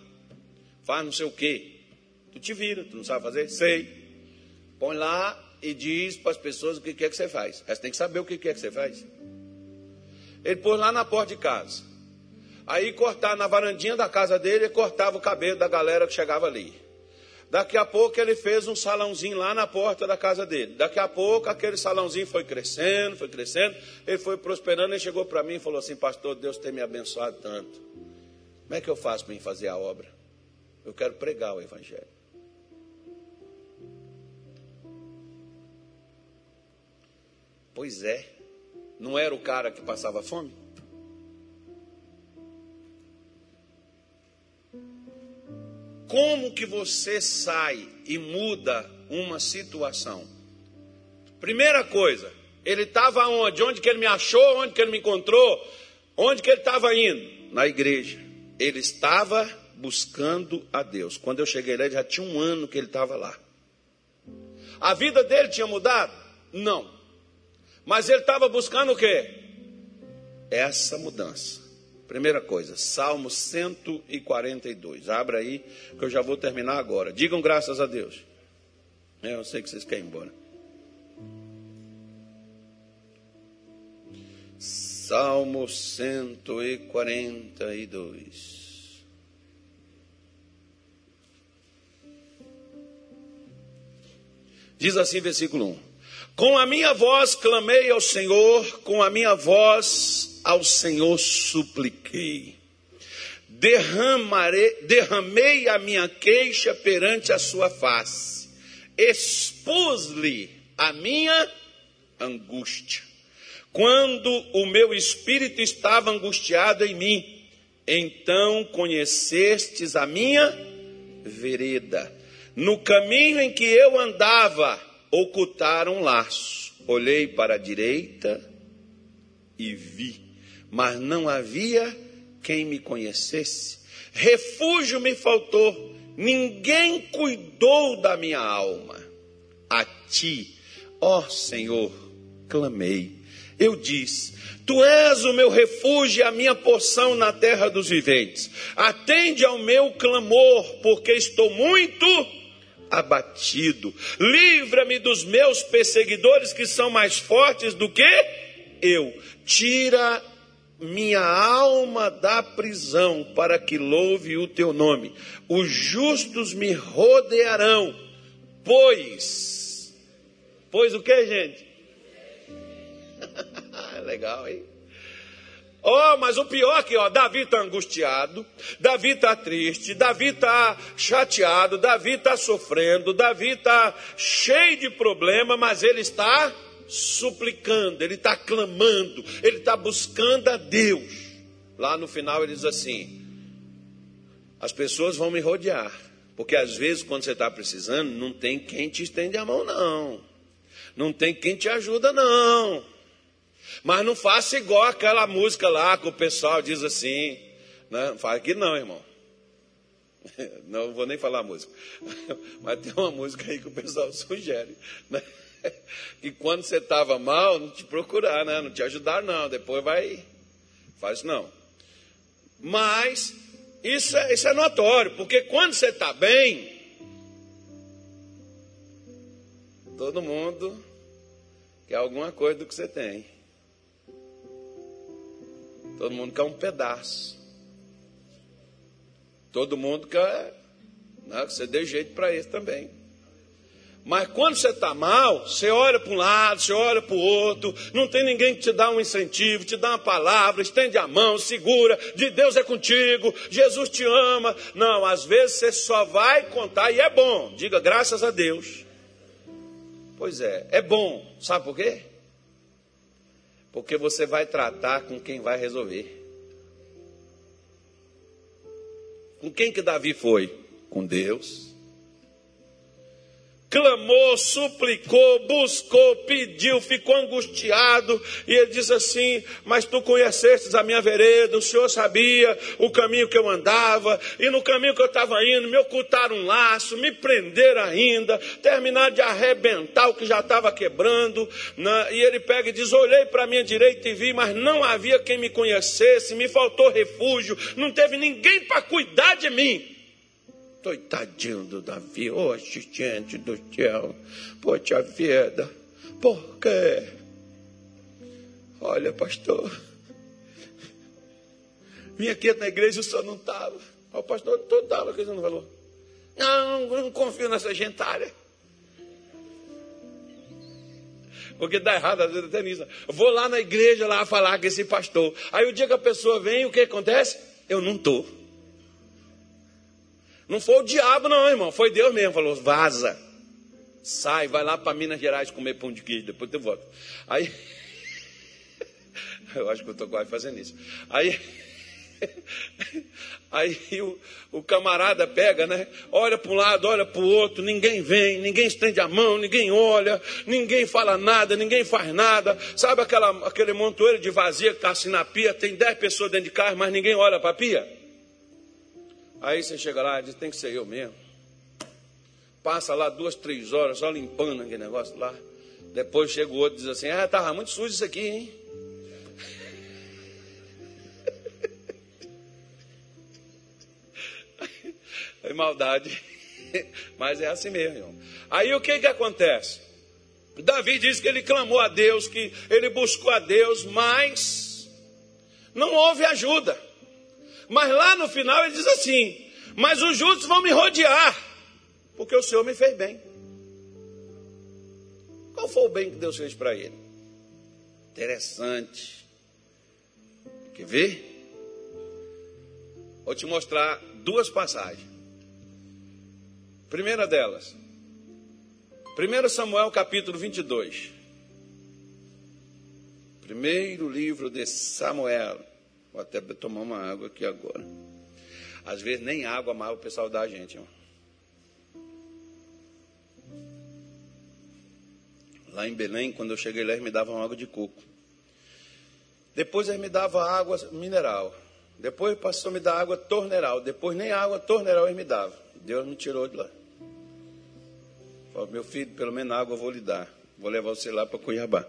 Faz não sei o quê. Tu te vira, tu não sabe fazer? Sei. Põe lá e diz para as pessoas o que é que você faz. Você tem que saber o que é que você faz. Ele pôs lá na porta de casa. Aí cortar na varandinha da casa dele, ele cortava o cabelo da galera que chegava ali. Daqui a pouco ele fez um salãozinho lá na porta da casa dele. Daqui a pouco aquele salãozinho foi crescendo, foi crescendo, ele foi prosperando. Ele chegou para mim e falou assim: Pastor, Deus tem me abençoado tanto. Como é que eu faço para fazer a obra? Eu quero pregar o Evangelho. Pois é, não era o cara que passava fome? Como que você sai e muda uma situação? Primeira coisa, Ele estava onde? Onde que ele me achou? Onde que ele me encontrou? Onde que ele estava indo? Na igreja. Ele estava buscando a Deus. Quando eu cheguei lá, já tinha um ano que ele estava lá. A vida dele tinha mudado? Não. Mas ele estava buscando o quê? Essa mudança. Primeira coisa, Salmo 142. Abra aí, que eu já vou terminar agora. Digam graças a Deus. É, eu sei que vocês querem ir embora. Salmo 142. Diz assim, versículo 1: Com a minha voz clamei ao Senhor, com a minha voz ao Senhor supliquei. Derramarei, derramei a minha queixa perante a sua face, expus-lhe a minha angústia. Quando o meu espírito estava angustiado em mim, então conhecestes a minha vereda no caminho em que eu andava, ocultaram um laço. Olhei para a direita e vi, mas não havia quem me conhecesse. Refúgio me faltou, ninguém cuidou da minha alma. A ti, ó Senhor, clamei. Eu disse: Tu és o meu refúgio e a minha porção na terra dos viventes. Atende ao meu clamor, porque estou muito abatido. Livra-me dos meus perseguidores que são mais fortes do que eu. Tira minha alma da prisão para que louve o teu nome. Os justos me rodearão, pois. Pois o que, gente? <laughs> Legal, hein? Oh, mas o pior é que, ó, Davi está angustiado, Davi está triste, Davi está chateado, Davi está sofrendo, Davi está cheio de problema, mas ele está suplicando, ele está clamando, ele está buscando a Deus. Lá no final ele diz assim: as pessoas vão me rodear, porque às vezes quando você está precisando, não tem quem te estende a mão, não, não tem quem te ajuda, não. Mas não faça igual aquela música lá que o pessoal diz assim. Né? Não fala aqui não, irmão. <laughs> Não vou nem falar a música. <laughs> Mas tem uma música aí que o pessoal <laughs> sugere. Né? Que <laughs> quando você estava mal, não te procurar, né? não te ajudar, não. Depois vai. Faz não. Mas isso é, isso é notório, porque quando você está bem, todo mundo quer alguma coisa do que você tem. Todo mundo quer um pedaço. Todo mundo quer né, que você dê jeito para isso também. Mas quando você está mal, você olha para um lado, você olha para o outro, não tem ninguém que te dá um incentivo, te dá uma palavra, estende a mão, segura, de Deus é contigo, Jesus te ama. Não, às vezes você só vai contar e é bom, diga graças a Deus. Pois é, é bom, sabe por quê? Porque você vai tratar com quem vai resolver. Com quem que Davi foi? Com Deus clamou, suplicou, buscou, pediu, ficou angustiado, e ele diz assim: Mas tu conhecestes a minha vereda, o Senhor sabia o caminho que eu andava, e no caminho que eu estava indo, me ocultaram um laço, me prenderam ainda, terminaram de arrebentar o que já estava quebrando, né? e ele pega e diz: Olhei para a minha direita e vi, mas não havia quem me conhecesse, me faltou refúgio, não teve ninguém para cuidar de mim. Coitadinho do Davi, oxe, gente do céu, poxa vida, por quê? Olha, pastor, vim aqui na igreja e o senhor não estava. O pastor todo estava, que você não falou. Não, não, não confio nessa gentalha. Porque dá errado às vezes até nisso. Vou lá na igreja lá falar com esse pastor. Aí o dia que a pessoa vem, o que acontece? Eu não estou. Não foi o diabo, não, irmão. Foi Deus mesmo. Falou: vaza. Sai, vai lá para Minas Gerais comer pão de queijo. Depois tu volta. Aí. <laughs> Eu acho que eu estou quase fazendo isso. Aí. <laughs> Aí o, o camarada pega, né? Olha para um lado, olha para o outro, ninguém vem, ninguém estende a mão, ninguém olha, ninguém fala nada, ninguém faz nada. Sabe aquela, aquele montoeiro de vazia que está assim na pia, tem dez pessoas dentro de casa, mas ninguém olha para a pia? Aí você chega lá e diz, tem que ser eu mesmo. Passa lá duas, três horas só limpando aquele negócio lá. Depois chega o outro e diz assim, ah, estava muito sujo isso aqui, hein? <laughs> É maldade. <laughs> Mas é assim mesmo, irmão. Aí o que que acontece? Davi diz que ele clamou a Deus, que ele buscou a Deus, mas não houve ajuda. Mas lá no final ele diz assim: Mas os justos vão me rodear, porque o Senhor me fez bem. Qual foi o bem que Deus fez para ele? Interessante. Quer ver? Vou te mostrar duas passagens. Primeira delas, 1 Samuel capítulo 22. Primeiro livro de Samuel. Vou até tomar uma água aqui agora. Às vezes nem água mais o pessoal dá a gente. Irmão. Lá em Belém, quando eu cheguei lá, eles me davam água de coco. Depois eles me davam água mineral. Depois passou a me dar água torneral. Depois nem água torneral eles me davam. Deus me tirou de lá. Falou, meu filho, pelo menos água eu vou lhe dar. Vou levar você lá para Cuiabá.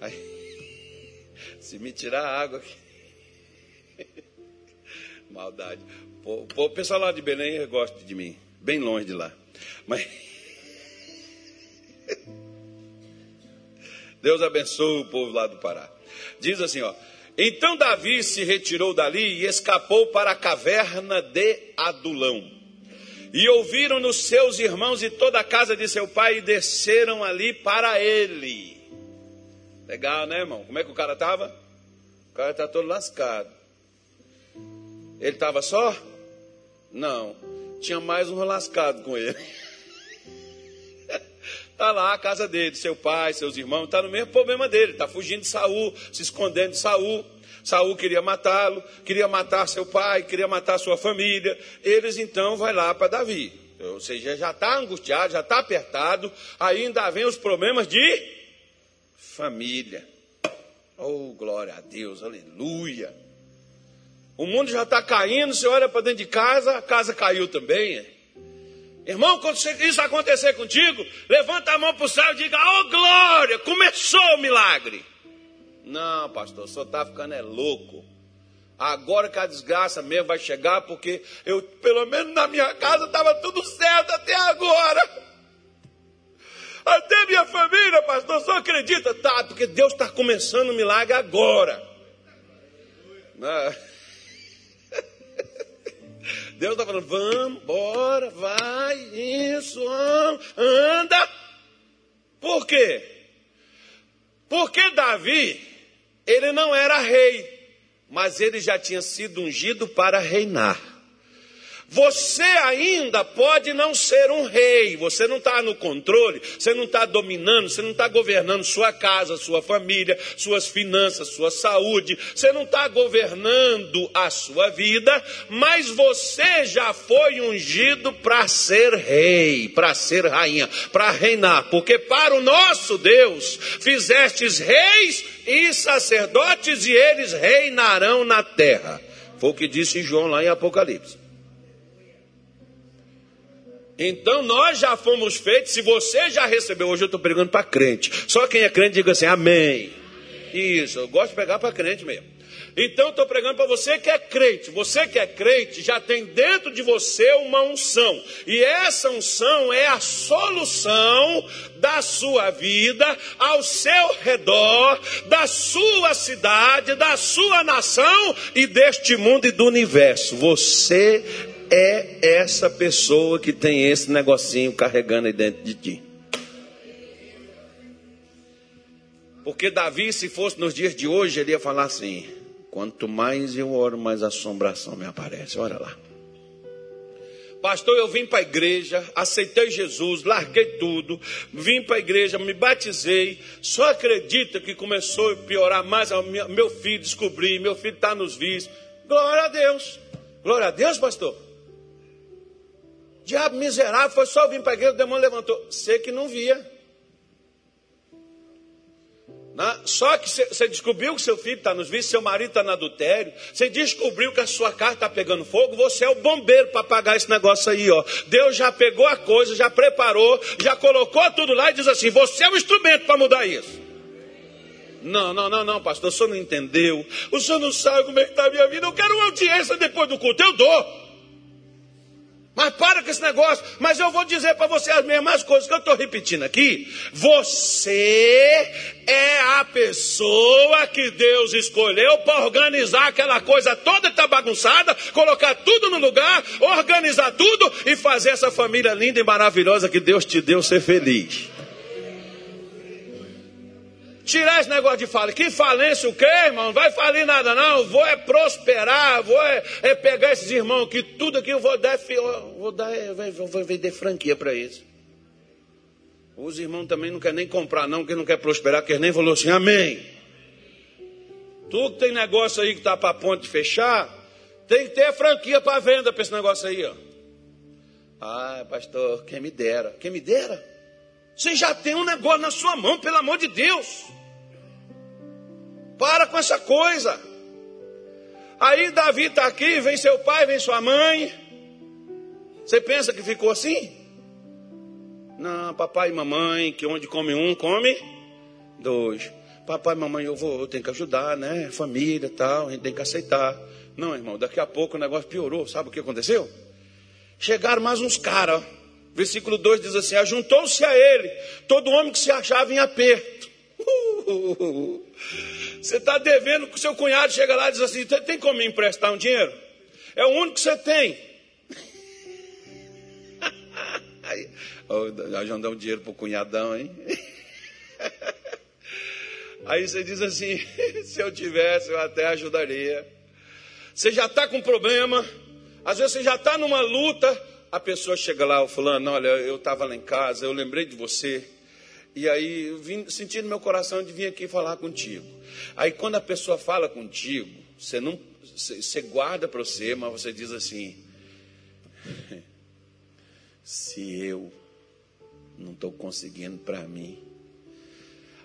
Aí, <laughs> se me tirar a água aqui. Maldade. O, pessoal lá de Belém gosta de mim. Bem longe de lá. Mas. <laughs> Deus abençoe o povo lá do Pará. Diz assim, ó. Então Davi se retirou dali e escapou para a caverna de Adulão. E ouviram nos seus irmãos e toda a casa de seu pai e desceram ali para ele. Legal, né, irmão? Como é que o cara estava? O cara está todo lascado. Ele estava só? Não. Tinha mais um lascado com ele. Está <laughs> lá a casa dele, seu pai, seus irmãos, está no mesmo problema dele, está fugindo de Saul, se escondendo de Saul. Saul queria matá-lo, queria matar seu pai, queria matar sua família. Eles então vai lá para Davi. Ou seja, já está angustiado, já está apertado, ainda vem os problemas de família. Oh, glória a Deus, aleluia. O mundo já está caindo, você olha para dentro de casa, a casa caiu também. Irmão, quando isso acontecer contigo, levanta a mão para o céu e diga: Oh glória, começou o milagre. Não, pastor, senhor está ficando é louco. Agora que a desgraça mesmo vai chegar, porque eu, pelo menos na minha casa, estava tudo certo até agora. Até minha família, pastor, só acredita? Tá, porque Deus está começando o milagre agora. Ah. Deus está falando, vamos, bora, vai, isso, anda. Por quê? Porque Davi ele não era rei, mas ele já tinha sido ungido para reinar. Você ainda pode não ser um rei, você não está no controle, você não está dominando, você não está governando sua casa, sua família, suas finanças, sua saúde, você não está governando a sua vida, mas você já foi ungido para ser rei, para ser rainha, para reinar, porque para o nosso Deus fizestes reis e sacerdotes e eles reinarão na terra. Foi o que disse João lá em Apocalipse. Então nós já fomos feitos, se você já recebeu, hoje eu estou pregando para crente. Só quem é crente diga assim, amém. Isso, eu gosto de pegar para crente mesmo. Então estou pregando para você que é crente. Você que é crente já tem dentro de você uma unção. E essa unção é a solução da sua vida, ao seu redor, da sua cidade, da sua nação e deste mundo e do universo. Você é essa pessoa que tem esse negocinho carregando aí dentro de ti. Porque Davi, se fosse nos dias de hoje, ele ia falar assim: quanto mais eu oro, mais assombração me aparece. Olha lá. Pastor, eu vim para a igreja, aceitei Jesus, larguei tudo, vim para a igreja, me batizei. Só acredita que começou a piorar mais. Meu filho descobri, meu filho está nos vícios. Glória a Deus. Glória a Deus, pastor. Diabo miserável, foi só vir para a igreja, o demônio levantou. Você que não via. Né? Só que você descobriu que seu filho está nos vícios, seu marido está no adultério, você descobriu que a sua casa está pegando fogo, você é o bombeiro para apagar esse negócio aí, ó. Deus já pegou a coisa, já preparou, já colocou tudo lá e diz assim: você é o instrumento para mudar isso. Não, não, não, não, pastor, o senhor não entendeu. O senhor não sabe como é que está a minha vida. Eu quero uma audiência depois do culto, eu dou. Mas para com esse negócio. Mas eu vou dizer para você as mesmas coisas que eu estou repetindo aqui. Você é a pessoa que Deus escolheu para organizar aquela coisa toda que está bagunçada, colocar tudo no lugar, organizar tudo e fazer essa família linda e maravilhosa que Deus te deu ser feliz. Tirar esse negócio de falha. Que falência o quê, irmão? Não vai falir nada, não. Vou é prosperar, vou é, é pegar esses irmãos que tudo aqui eu vou dar, vou dar, vou, vou vender franquia para isso. Os irmãos também não querem nem comprar, não, porque não quer prosperar, quer nem falou assim, amém. Tu que tem negócio aí que está para ponto de fechar, tem que ter franquia para venda para esse negócio aí, ó. Ah, pastor, quem me dera, quem me dera. Você já tem um negócio na sua mão, pelo amor de Deus. Para com essa coisa. Aí Davi está aqui, vem seu pai, vem sua mãe. Você pensa que ficou assim? Não, papai e mamãe, que onde come um, come dois. Papai e mamãe, eu vou, eu tenho que ajudar, né? Família tal, a gente tem que aceitar. Não, irmão, daqui a pouco o negócio piorou. Sabe o que aconteceu? Chegaram mais uns caras, Versículo 2 diz assim: Ajuntou-se a ele todo homem que se achava em aperto. <laughs> Você está devendo que o seu cunhado chega lá e diz assim: Tem como me emprestar um dinheiro? É o único que você tem. <laughs> Aí, já um dinheiro para o cunhadão, hein? <laughs> Aí você diz assim: se eu tivesse, eu até ajudaria. Você já está com problema, às vezes você já está numa luta, a pessoa chega lá, fulano, olha, eu estava lá em casa, eu lembrei de você. E aí, vim, senti no meu coração de vir aqui falar contigo. Aí, quando a pessoa fala contigo, você não, você guarda para você, mas você diz assim: <laughs> se eu não estou conseguindo para mim,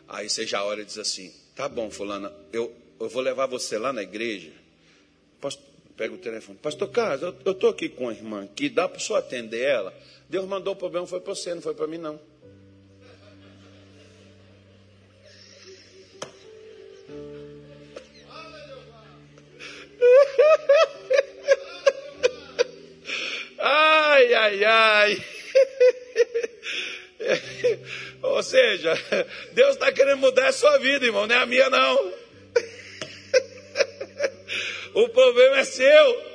aí você já olha e diz assim: tá bom, fulana, eu, eu vou levar você lá na igreja. Posso, pega o telefone. Pastor Carlos, eu estou aqui com a irmã que dá para senhor atender ela? Deus mandou o problema, foi para você, não foi para mim não. <laughs> Ai, ai, ai. <laughs> Ou seja, Deus está querendo mudar a sua vida, irmão, não é a minha não. O problema é seu.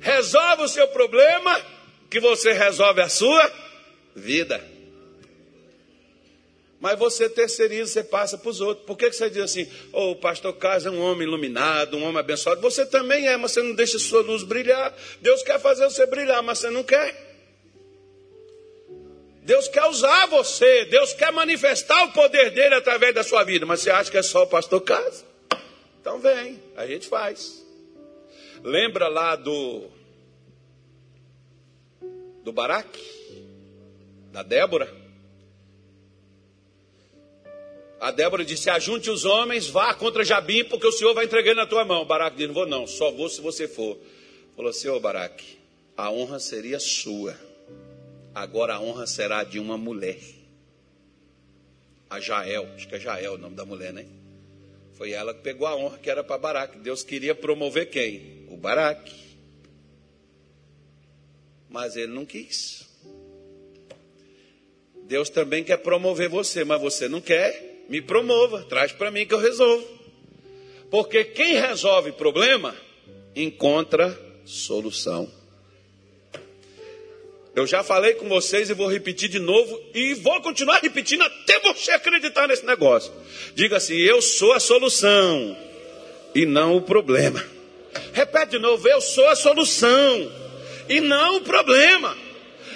Resolve o seu problema, que você resolve a sua vida. Mas você terceiriza, você passa para os outros. Por que você diz assim, oh, o pastor Carlos é um homem iluminado, um homem abençoado? Você também é, mas você não deixa sua luz brilhar. Deus quer fazer você brilhar, mas você não quer. Deus quer usar você, Deus quer manifestar o poder dele através da sua vida, mas você acha que é só o pastor Carlos? Então vem, a gente faz. Lembra lá do do Baraque? Da Débora? A Débora disse: Ajunte os homens, vá contra Jabim, porque o Senhor vai entregar na tua mão. Baraque disse: Não vou, não, só vou se você for. Falou Ô Baraque, a honra seria sua, agora a honra será de uma mulher. A Jael, acho que é Jael o nome da mulher, né? Foi ela que pegou a honra que era para Baraque. Deus queria promover quem? O Baraque. Mas ele não quis. Deus também quer promover você, mas você não quer? Me promova, traz para mim que eu resolvo. Porque quem resolve problema encontra solução. Eu já falei com vocês e vou repetir de novo e vou continuar repetindo até você acreditar nesse negócio. Diga assim: Eu sou a solução e não o problema. Repete de novo: Eu sou a solução e não o problema.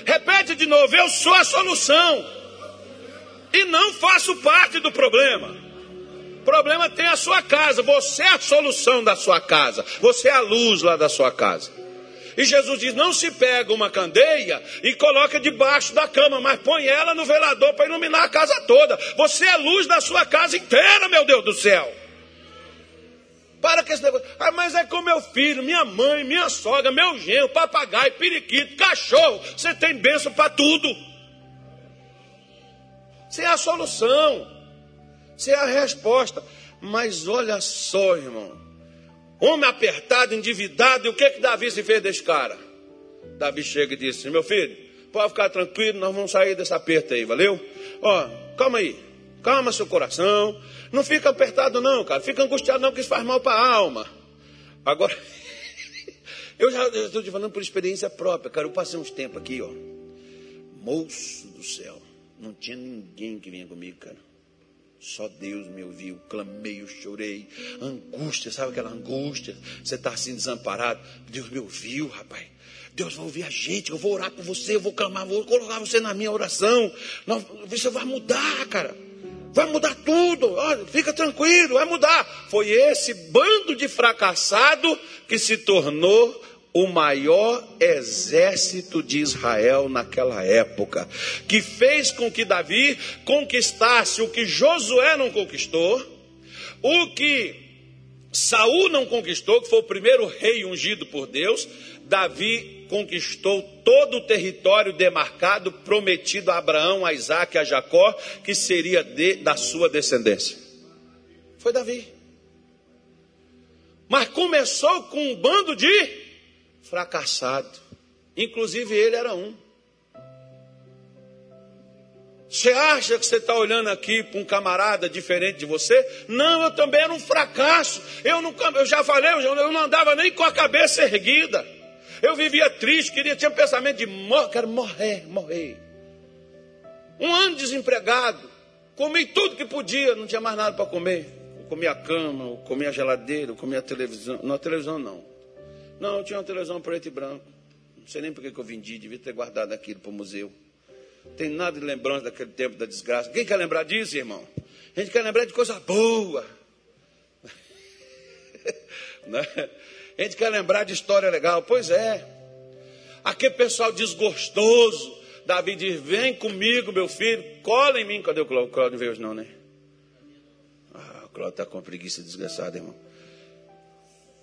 Repete de novo: Eu sou a solução e não faço parte do problema. Problema tem a sua casa. Você é a solução da sua casa. Você é a luz lá da sua casa. E Jesus diz: não se pega uma candeia e coloca debaixo da cama, mas põe ela no velador para iluminar a casa toda. Você é luz da sua casa inteira, meu Deus do céu. Para com esse negócio. Ah, mas é com meu filho, minha mãe, minha sogra, meu genro, papagaio, periquito, cachorro. Você tem bênção para tudo. Você é a solução. Você é a resposta. Mas olha só, irmão. Homem apertado, endividado, e o que que Davi se fez desse cara? Davi chega e disse: Meu filho, pode ficar tranquilo, nós vamos sair desse aperto aí, valeu? Ó, calma aí, calma seu coração. Não fica apertado, não, cara. Fica angustiado, não, porque isso faz mal para a alma. Agora, <laughs> eu já estou te falando por experiência própria, cara. Eu passei uns tempos aqui, ó. Moço do céu. Não tinha ninguém que vinha comigo, cara. Só Deus me ouviu, clamei, eu chorei. Angústia, sabe aquela angústia? Você está assim desamparado. Deus me ouviu, rapaz. Deus vai ouvir a gente. Eu vou orar por você, eu vou clamar, vou colocar você na minha oração. Você vai mudar, cara. Vai mudar tudo. Olha, fica tranquilo, vai mudar. Foi esse bando de fracassado que se tornou o maior exército de Israel naquela época, que fez com que Davi conquistasse o que Josué não conquistou, o que Saul não conquistou, que foi o primeiro rei ungido por Deus, Davi conquistou todo o território demarcado, prometido a Abraão, a Isaac e a Jacó, que seria de, da sua descendência. Foi Davi. Mas começou com um bando de fracassado. Inclusive ele era um. Você acha que você está olhando aqui para um camarada diferente de você? Não, eu também era um fracasso. Eu, nunca, eu já falei, eu não andava nem com a cabeça erguida. Eu vivia triste, queria, tinha pensamento de morrer, quero morrer, morrer. Um ano desempregado, comi tudo que podia, não tinha mais nada para comer. Eu comia a cama, eu comia a geladeira, eu comia a televisão. Não, a televisão não. Não, eu tinha uma televisão preto e branco. Não sei nem por que eu vendi, devia ter guardado aquilo para o museu. Tem nada de lembrança daquele tempo da desgraça. Quem quer lembrar disso, irmão? A gente quer lembrar de coisa boa. <laughs> Né? A gente quer lembrar de história legal. Pois é. Aquele pessoal desgostoso. Davi diz: Vem comigo, meu filho, cola em mim. Cadê o Cláudio? O Cláudio não veio hoje, não, né? Ah, o Cláudio está com preguiça desgraçada, irmão.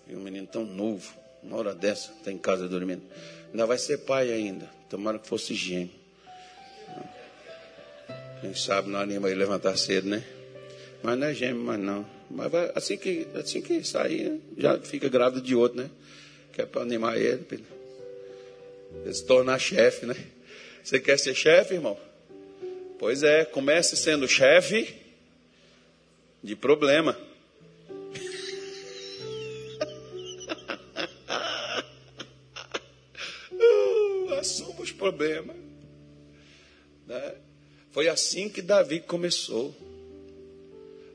E um menino tão novo. Uma hora dessa, está em casa dormindo. Ainda vai ser pai ainda. Tomara que fosse gêmeo. Quem sabe não anima ele levantar cedo, né? Mas não é gêmeo, mas não. Mas vai, assim, que, assim que sair, já fica grávida de outro, né? Que é para animar ele, para ele se tornar chefe, né? Você quer ser chefe, irmão? Pois é, comece sendo chefe de problema. Problema. Né? Foi assim que Davi começou.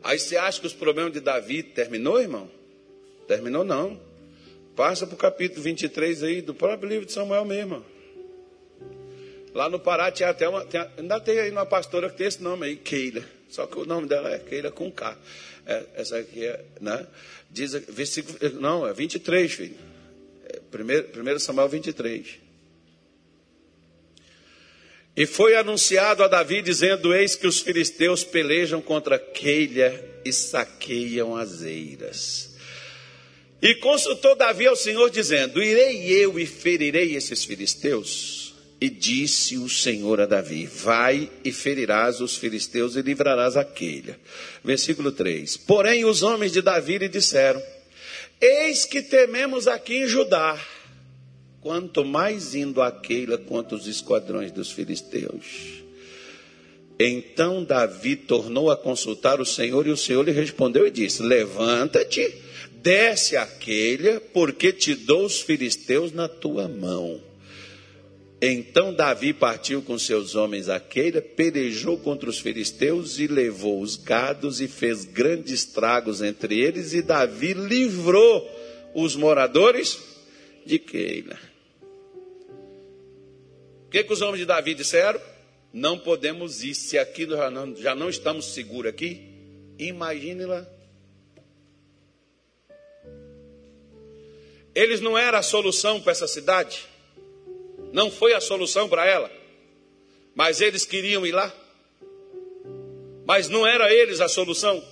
Aí você acha que os problemas de Davi terminou, irmão? Terminou não. Passa para o capítulo 23 aí do próprio livro de Samuel mesmo. Lá no Pará tinha até uma. Ainda tem aí uma pastora que tem esse nome aí, Keila. Só que o nome dela é Keila com K. É, essa aqui é, né? Diz, versículo, não, é 23, filho. É, primeiro, primeiro Samuel 23. E foi anunciado a Davi, dizendo: Eis que os filisteus pelejam contra Keila e saqueiam as eiras. E consultou Davi ao Senhor, dizendo: Irei eu e ferirei esses filisteus? E disse o Senhor a Davi: Vai e ferirás os filisteus e livrarás a Keila. Versículo 3: Porém, os homens de Davi lhe disseram: Eis que tememos aqui em Judá quanto mais indo a Keila contra os esquadrões dos filisteus. Então Davi tornou a consultar o Senhor e o Senhor lhe respondeu e disse: Levanta-te, desce a Keila, porque te dou os filisteus na tua mão. Então Davi partiu com seus homens a Keila, pelejou contra os filisteus e levou os gados e fez grandes estragos entre eles, e Davi livrou os moradores de Keila que, que os homens de Davi disseram? Não podemos ir, se aqui já não, já não estamos seguros aqui, imagine lá. Eles não eram a solução para essa cidade, não foi a solução para ela, mas eles queriam ir lá, mas não era eles a solução,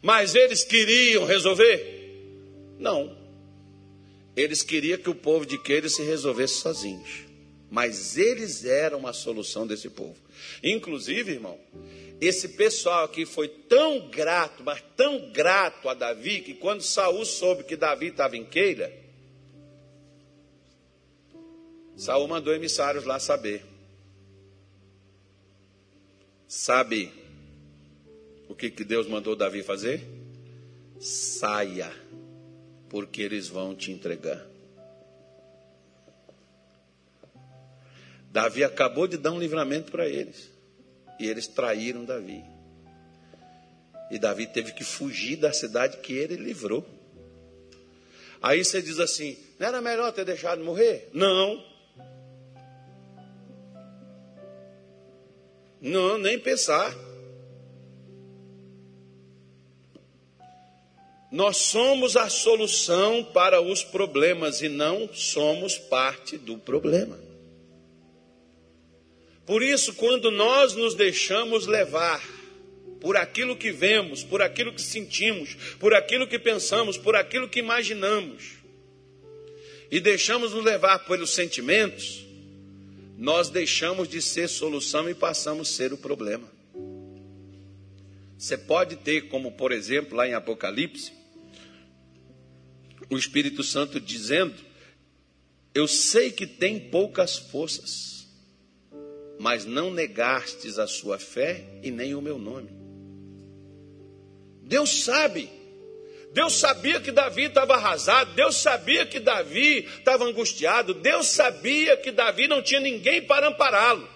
mas eles queriam resolver, não, eles queriam que o povo de Queira se resolvesse sozinhos. Mas eles eram a solução desse povo. Inclusive, irmão, esse pessoal aqui foi tão grato, mas tão grato a Davi, que quando Saul soube que Davi estava em Queira, Saul mandou emissários lá saber. Sabe o que, que Deus mandou Davi fazer? Saia, porque eles vão te entregar. Davi acabou de dar um livramento para eles. E eles traíram Davi. E Davi teve que fugir da cidade que ele livrou. Aí você diz assim: não era melhor ter deixado morrer? Não. Não, nem pensar. Nós somos a solução para os problemas e não somos parte do problema. Por isso, quando nós nos deixamos levar por aquilo que vemos, por aquilo que sentimos, por aquilo que pensamos, por aquilo que imaginamos, e deixamos nos levar pelos sentimentos, nós deixamos de ser solução e passamos a ser o problema. Você pode ter, como por exemplo, lá em Apocalipse, o Espírito Santo dizendo: Eu sei que tem poucas forças mas não negastes a sua fé e nem o meu nome. Deus sabe. Deus sabia que Davi estava arrasado, Deus sabia que Davi estava angustiado, Deus sabia que Davi não tinha ninguém para ampará-lo.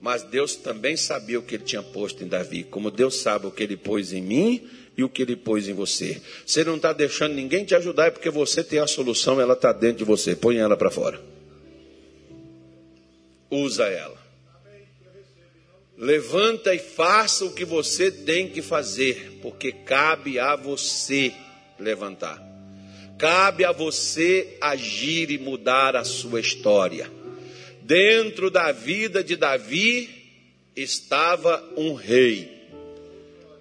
Mas Deus também sabia o que ele tinha posto em Davi, como Deus sabe o que ele pôs em mim e o que ele pôs em você. Você não está deixando ninguém te ajudar, é porque você tem a solução, ela está dentro de você. Põe ela para fora usa ela. Levanta e faça o que você tem que fazer, porque cabe a você levantar. Cabe a você agir e mudar a sua história. Dentro da vida de Davi estava um rei,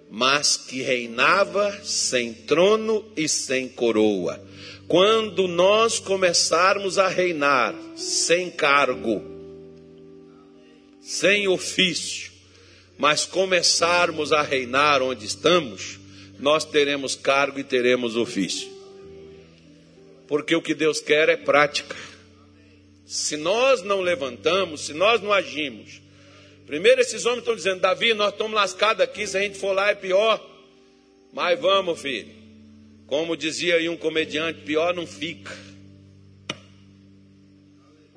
mas que reinava sem trono e sem coroa. Quando nós começarmos a reinar sem cargo, sem ofício, mas começarmos a reinar onde estamos, nós teremos cargo e teremos ofício. Porque o que Deus quer é prática. Se nós não levantamos, se nós não agimos, primeiro esses homens estão dizendo: Davi, nós estamos lascados aqui, se a gente for lá é pior. Mas vamos, filho. Como dizia aí um comediante, pior não fica.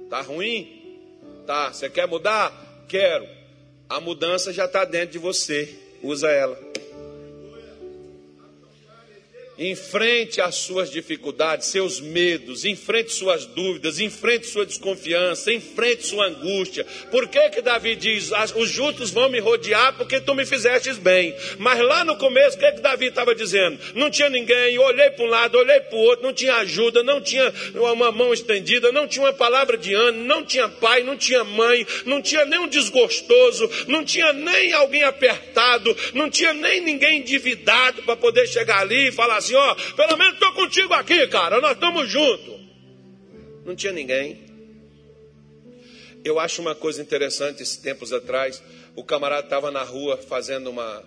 Tá ruim? Tá. Você quer mudar? Quero. A mudança já está dentro de você. Usa ela. Enfrente as suas dificuldades, seus medos, enfrente suas dúvidas, enfrente sua desconfiança, enfrente sua angústia. Por que que Davi diz, os justos vão me rodear porque tu me fizestes bem? Mas lá no começo, o que que Davi estava dizendo? Não tinha ninguém, olhei para um lado, olhei para o outro, não tinha ajuda, não tinha uma mão estendida, não tinha uma palavra de ânimo, não tinha pai, não tinha mãe, não tinha nem um desgostoso, não tinha nem alguém apertado, não tinha nem ninguém endividado para poder chegar ali e falar assim, ó, pelo menos estou contigo aqui, cara, nós estamos juntos. Não tinha ninguém. Eu acho uma coisa interessante, esses tempos atrás, o camarada estava na rua fazendo uma,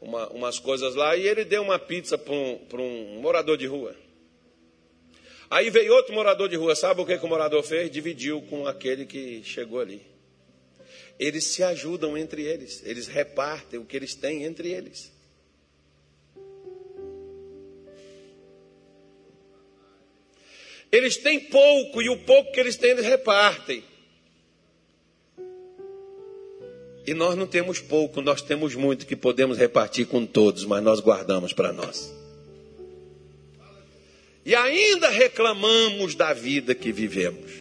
uma, umas coisas lá e ele deu uma pizza para um, um morador de rua. Aí veio outro morador de rua, sabe o que, que o morador fez? Dividiu com aquele que chegou ali. Eles se ajudam entre eles, eles repartem o que eles têm entre eles. Eles têm pouco e o pouco que eles têm eles repartem. E nós não temos pouco, nós temos muito que podemos repartir com todos, mas nós guardamos para nós. E ainda reclamamos da vida que vivemos.